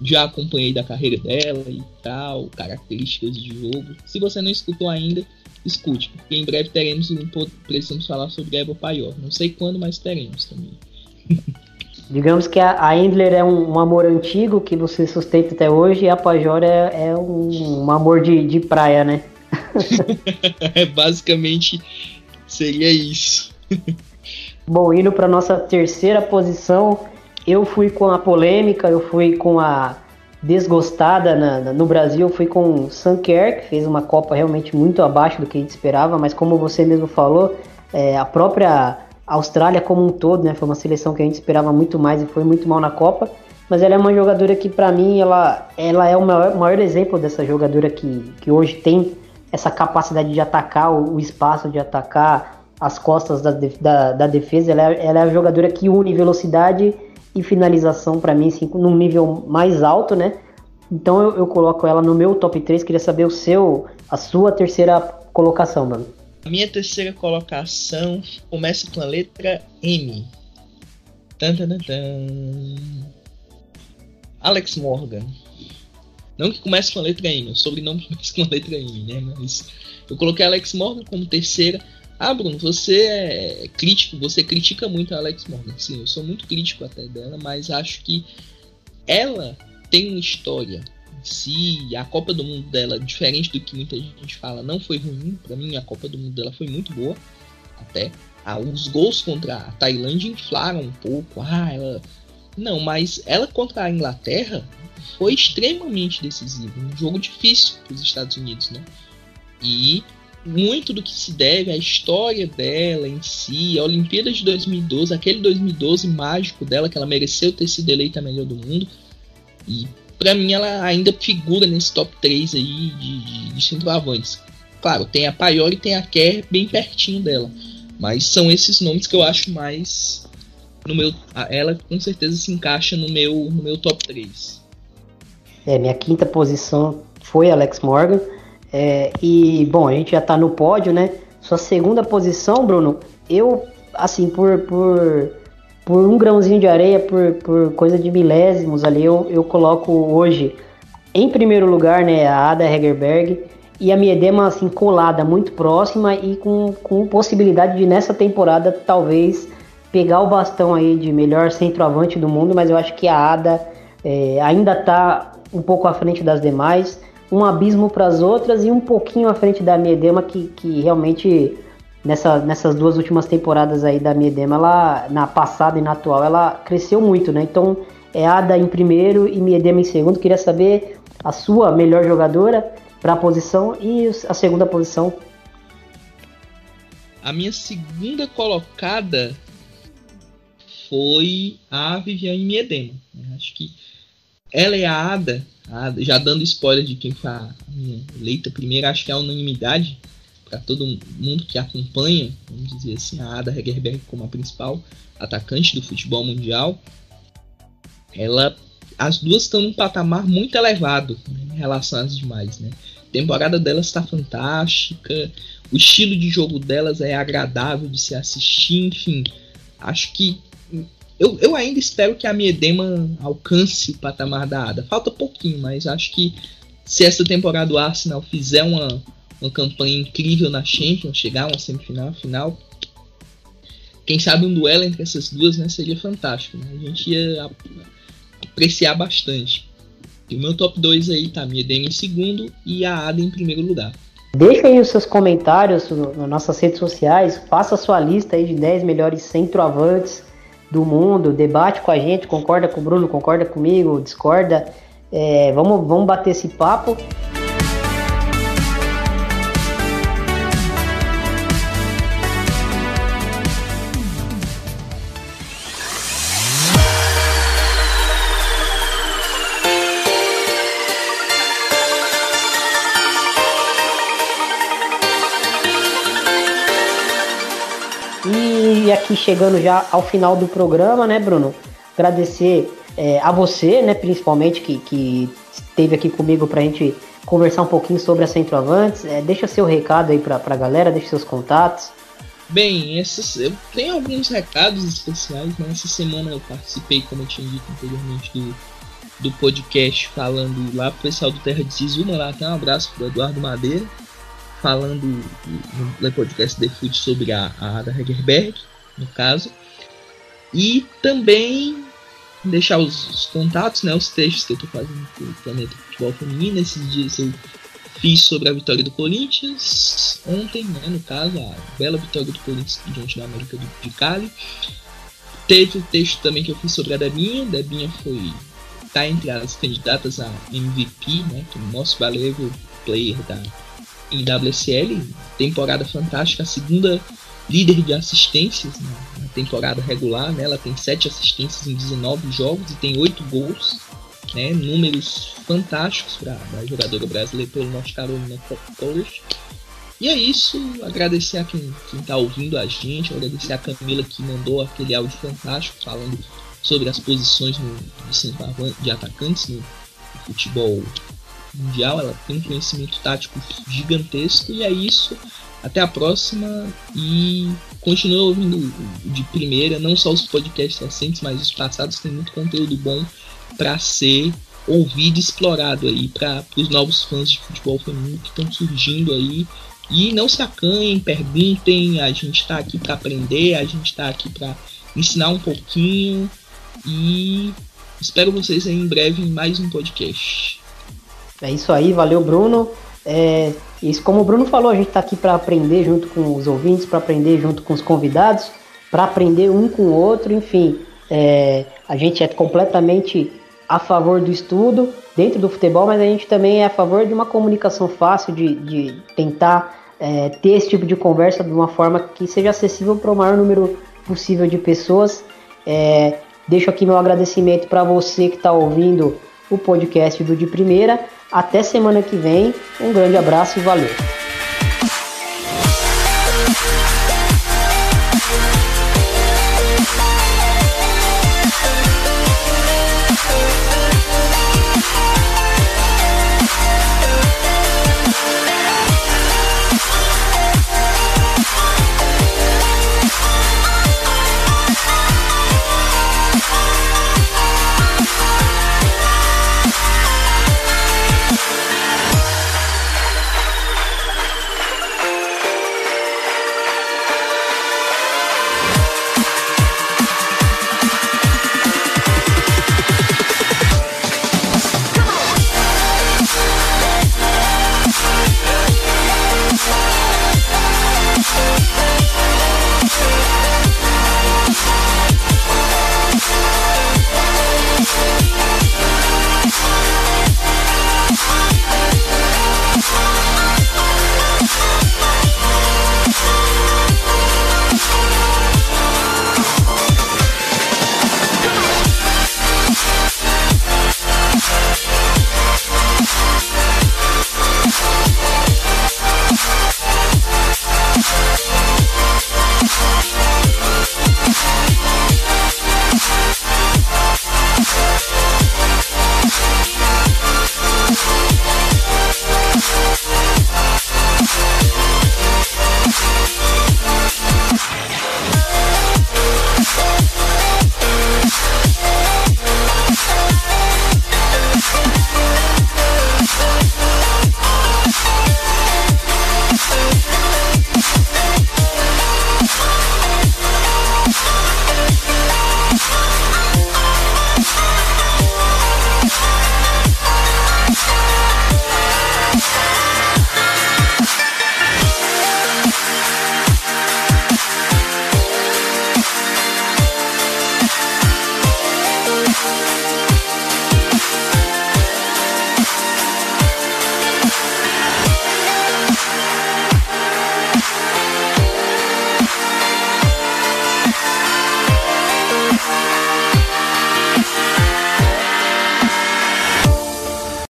já acompanhei da carreira dela e tal, características de jogo. Se você não escutou ainda, escute, porque em breve teremos um precisamos falar sobre Eva Paior. Não sei quando, mas teremos também. Digamos que a, a Endler é um, um, amor antigo que você sustenta até hoje e a Pajor é, é um, um amor de, de praia, né? é basicamente seria isso. Bom, indo para nossa terceira posição, eu fui com a polêmica, eu fui com a desgostada na, na, no Brasil, eu fui com o Sanker, que fez uma Copa realmente muito abaixo do que a gente esperava, mas como você mesmo falou, é, a própria Austrália como um todo, né, foi uma seleção que a gente esperava muito mais e foi muito mal na Copa, mas ela é uma jogadora que para mim ela, ela é o maior, maior exemplo dessa jogadora que, que hoje tem essa capacidade de atacar o, espaço, de atacar as costas da, da, da defesa. Ela é, ela é, a jogadora que une velocidade e finalização para mim assim, num nível mais alto, né? Então eu, eu, coloco ela no meu top 3. Queria saber o seu, a sua terceira colocação, mano. Minha terceira colocação começa com a letra M. Tan, tan, tan, tan. Alex Morgan. Não que comece com a letra M, o sobrenome comece com a letra M, né? Mas eu coloquei Alex Morgan como terceira. Ah, Bruno, você é crítico, você critica muito a Alex Morgan. Sim, eu sou muito crítico até dela, mas acho que ela tem uma história si a Copa do Mundo dela, diferente do que muita gente fala, não foi ruim. Para mim, a Copa do Mundo dela foi muito boa, até. Ah, os gols contra a Tailândia inflaram um pouco. Ah, ela. Não, mas ela contra a Inglaterra foi extremamente decisiva. Um jogo difícil para os Estados Unidos, né? E muito do que se deve à história dela em si, a Olimpíada de 2012, aquele 2012 mágico dela, que ela mereceu ter sido eleita a melhor do mundo. E para mim ela ainda figura nesse top 3 aí de, de, de centroavantes. Claro, tem a Paior e tem a Kerr bem pertinho dela. Mas são esses nomes que eu acho mais no meu ela com certeza se encaixa no meu no meu top 3. É, minha quinta posição foi Alex Morgan. É, e bom, a gente já tá no pódio, né? Sua segunda posição, Bruno, eu assim por por por um grãozinho de areia, por, por coisa de milésimos ali, eu, eu coloco hoje em primeiro lugar né, a Ada Hegerberg e a Miedema assim colada muito próxima e com, com possibilidade de nessa temporada talvez pegar o bastão aí de melhor centroavante do mundo, mas eu acho que a Ada é, ainda está um pouco à frente das demais, um abismo para as outras e um pouquinho à frente da Miedema que, que realmente nessa, nessas duas últimas temporadas aí da Miedema, ela, na passada e na atual, ela cresceu muito, né? Então, é Ada em primeiro e Miedema em segundo. Queria saber a sua melhor jogadora para a posição e a segunda posição. A minha segunda colocada foi a Viviane Miedema. Acho que ela é a Ada, a Ada, já dando spoiler de quem foi a minha eleita primeira, acho que é a unanimidade para todo mundo que acompanha, vamos dizer assim, a Ada Hegerberg como a principal atacante do futebol mundial, ela, as duas estão num patamar muito elevado né, em relação às demais, né? A temporada delas está fantástica, o estilo de jogo delas é agradável de se assistir, enfim, acho que eu, eu ainda espero que a Miedema alcance o patamar da Ada. Falta pouquinho, mas acho que se essa temporada o Arsenal fizer uma, uma campanha incrível na Champions, chegar a uma semifinal, final. Quem sabe um duelo entre essas duas né, seria fantástico. Né? A gente ia apreciar bastante. E o meu top 2 aí tá a Miedema em segundo e a Ada em primeiro lugar. Deixa aí os seus comentários nas nossas redes sociais, faça a sua lista aí de 10 melhores centroavantes do mundo, debate com a gente, concorda com o Bruno, concorda comigo, discorda. É, vamos, vamos bater esse papo. Chegando já ao final do programa, né, Bruno? Agradecer é, a você, né, principalmente, que, que esteve aqui comigo para a gente conversar um pouquinho sobre a Centroavantes. É, deixa seu recado aí para a galera, deixa seus contatos. Bem, essas, eu tenho alguns recados especiais. Né? Essa semana eu participei, como eu tinha dito anteriormente, do, do podcast falando lá pro pessoal do Terra de Zizuma. Lá tem um abraço pro Eduardo Madeira, falando no podcast The Food sobre a, a Ada Hegerberg no caso. E também deixar os, os, contatos, né, os textos que eu estou fazendo para o Planeta Futebol Feminino. Esses dias eu fiz sobre a vitória do Corinthians, ontem, né, no caso, a bela vitória do Corinthians diante da América do, de Cali. Teve o texto também que eu fiz sobre a Debinha. Debinha foi tá entre as candidatas a MVP, né, que é o nosso valével player da WSL, temporada fantástica, a segunda líder de assistências na temporada regular, né? Ela tem 7 assistências em 19 jogos e tem 8 gols, né? Números fantásticos para a jogadora brasileira pelo North Carolina College. E é isso, agradecer a quem, está ouvindo a gente, agradecer a Camila que mandou aquele áudio fantástico falando sobre as posições no, de, de atacantes no futebol mundial. Ela tem um conhecimento tático gigantesco e é isso. Até a próxima e continue ouvindo de primeira, não só os podcasts recentes, mas os passados. Tem muito conteúdo bom para ser ouvido e explorado aí para os novos fãs de futebol feminino que estão surgindo aí. E não se acanhem, perguntem, a gente está aqui para aprender, a gente está aqui para ensinar um pouquinho e Espero vocês aí em breve em mais um podcast. É isso aí, valeu Bruno. É, isso, como o Bruno falou, a gente está aqui para aprender junto com os ouvintes, para aprender junto com os convidados, para aprender um com o outro, enfim. É, a gente é completamente a favor do estudo dentro do futebol, mas a gente também é a favor de uma comunicação fácil, de, de tentar é, ter esse tipo de conversa de uma forma que seja acessível para o maior número possível de pessoas. É, deixo aqui meu agradecimento para você que está ouvindo o podcast do De Primeira. Até semana que vem. Um grande abraço e valeu.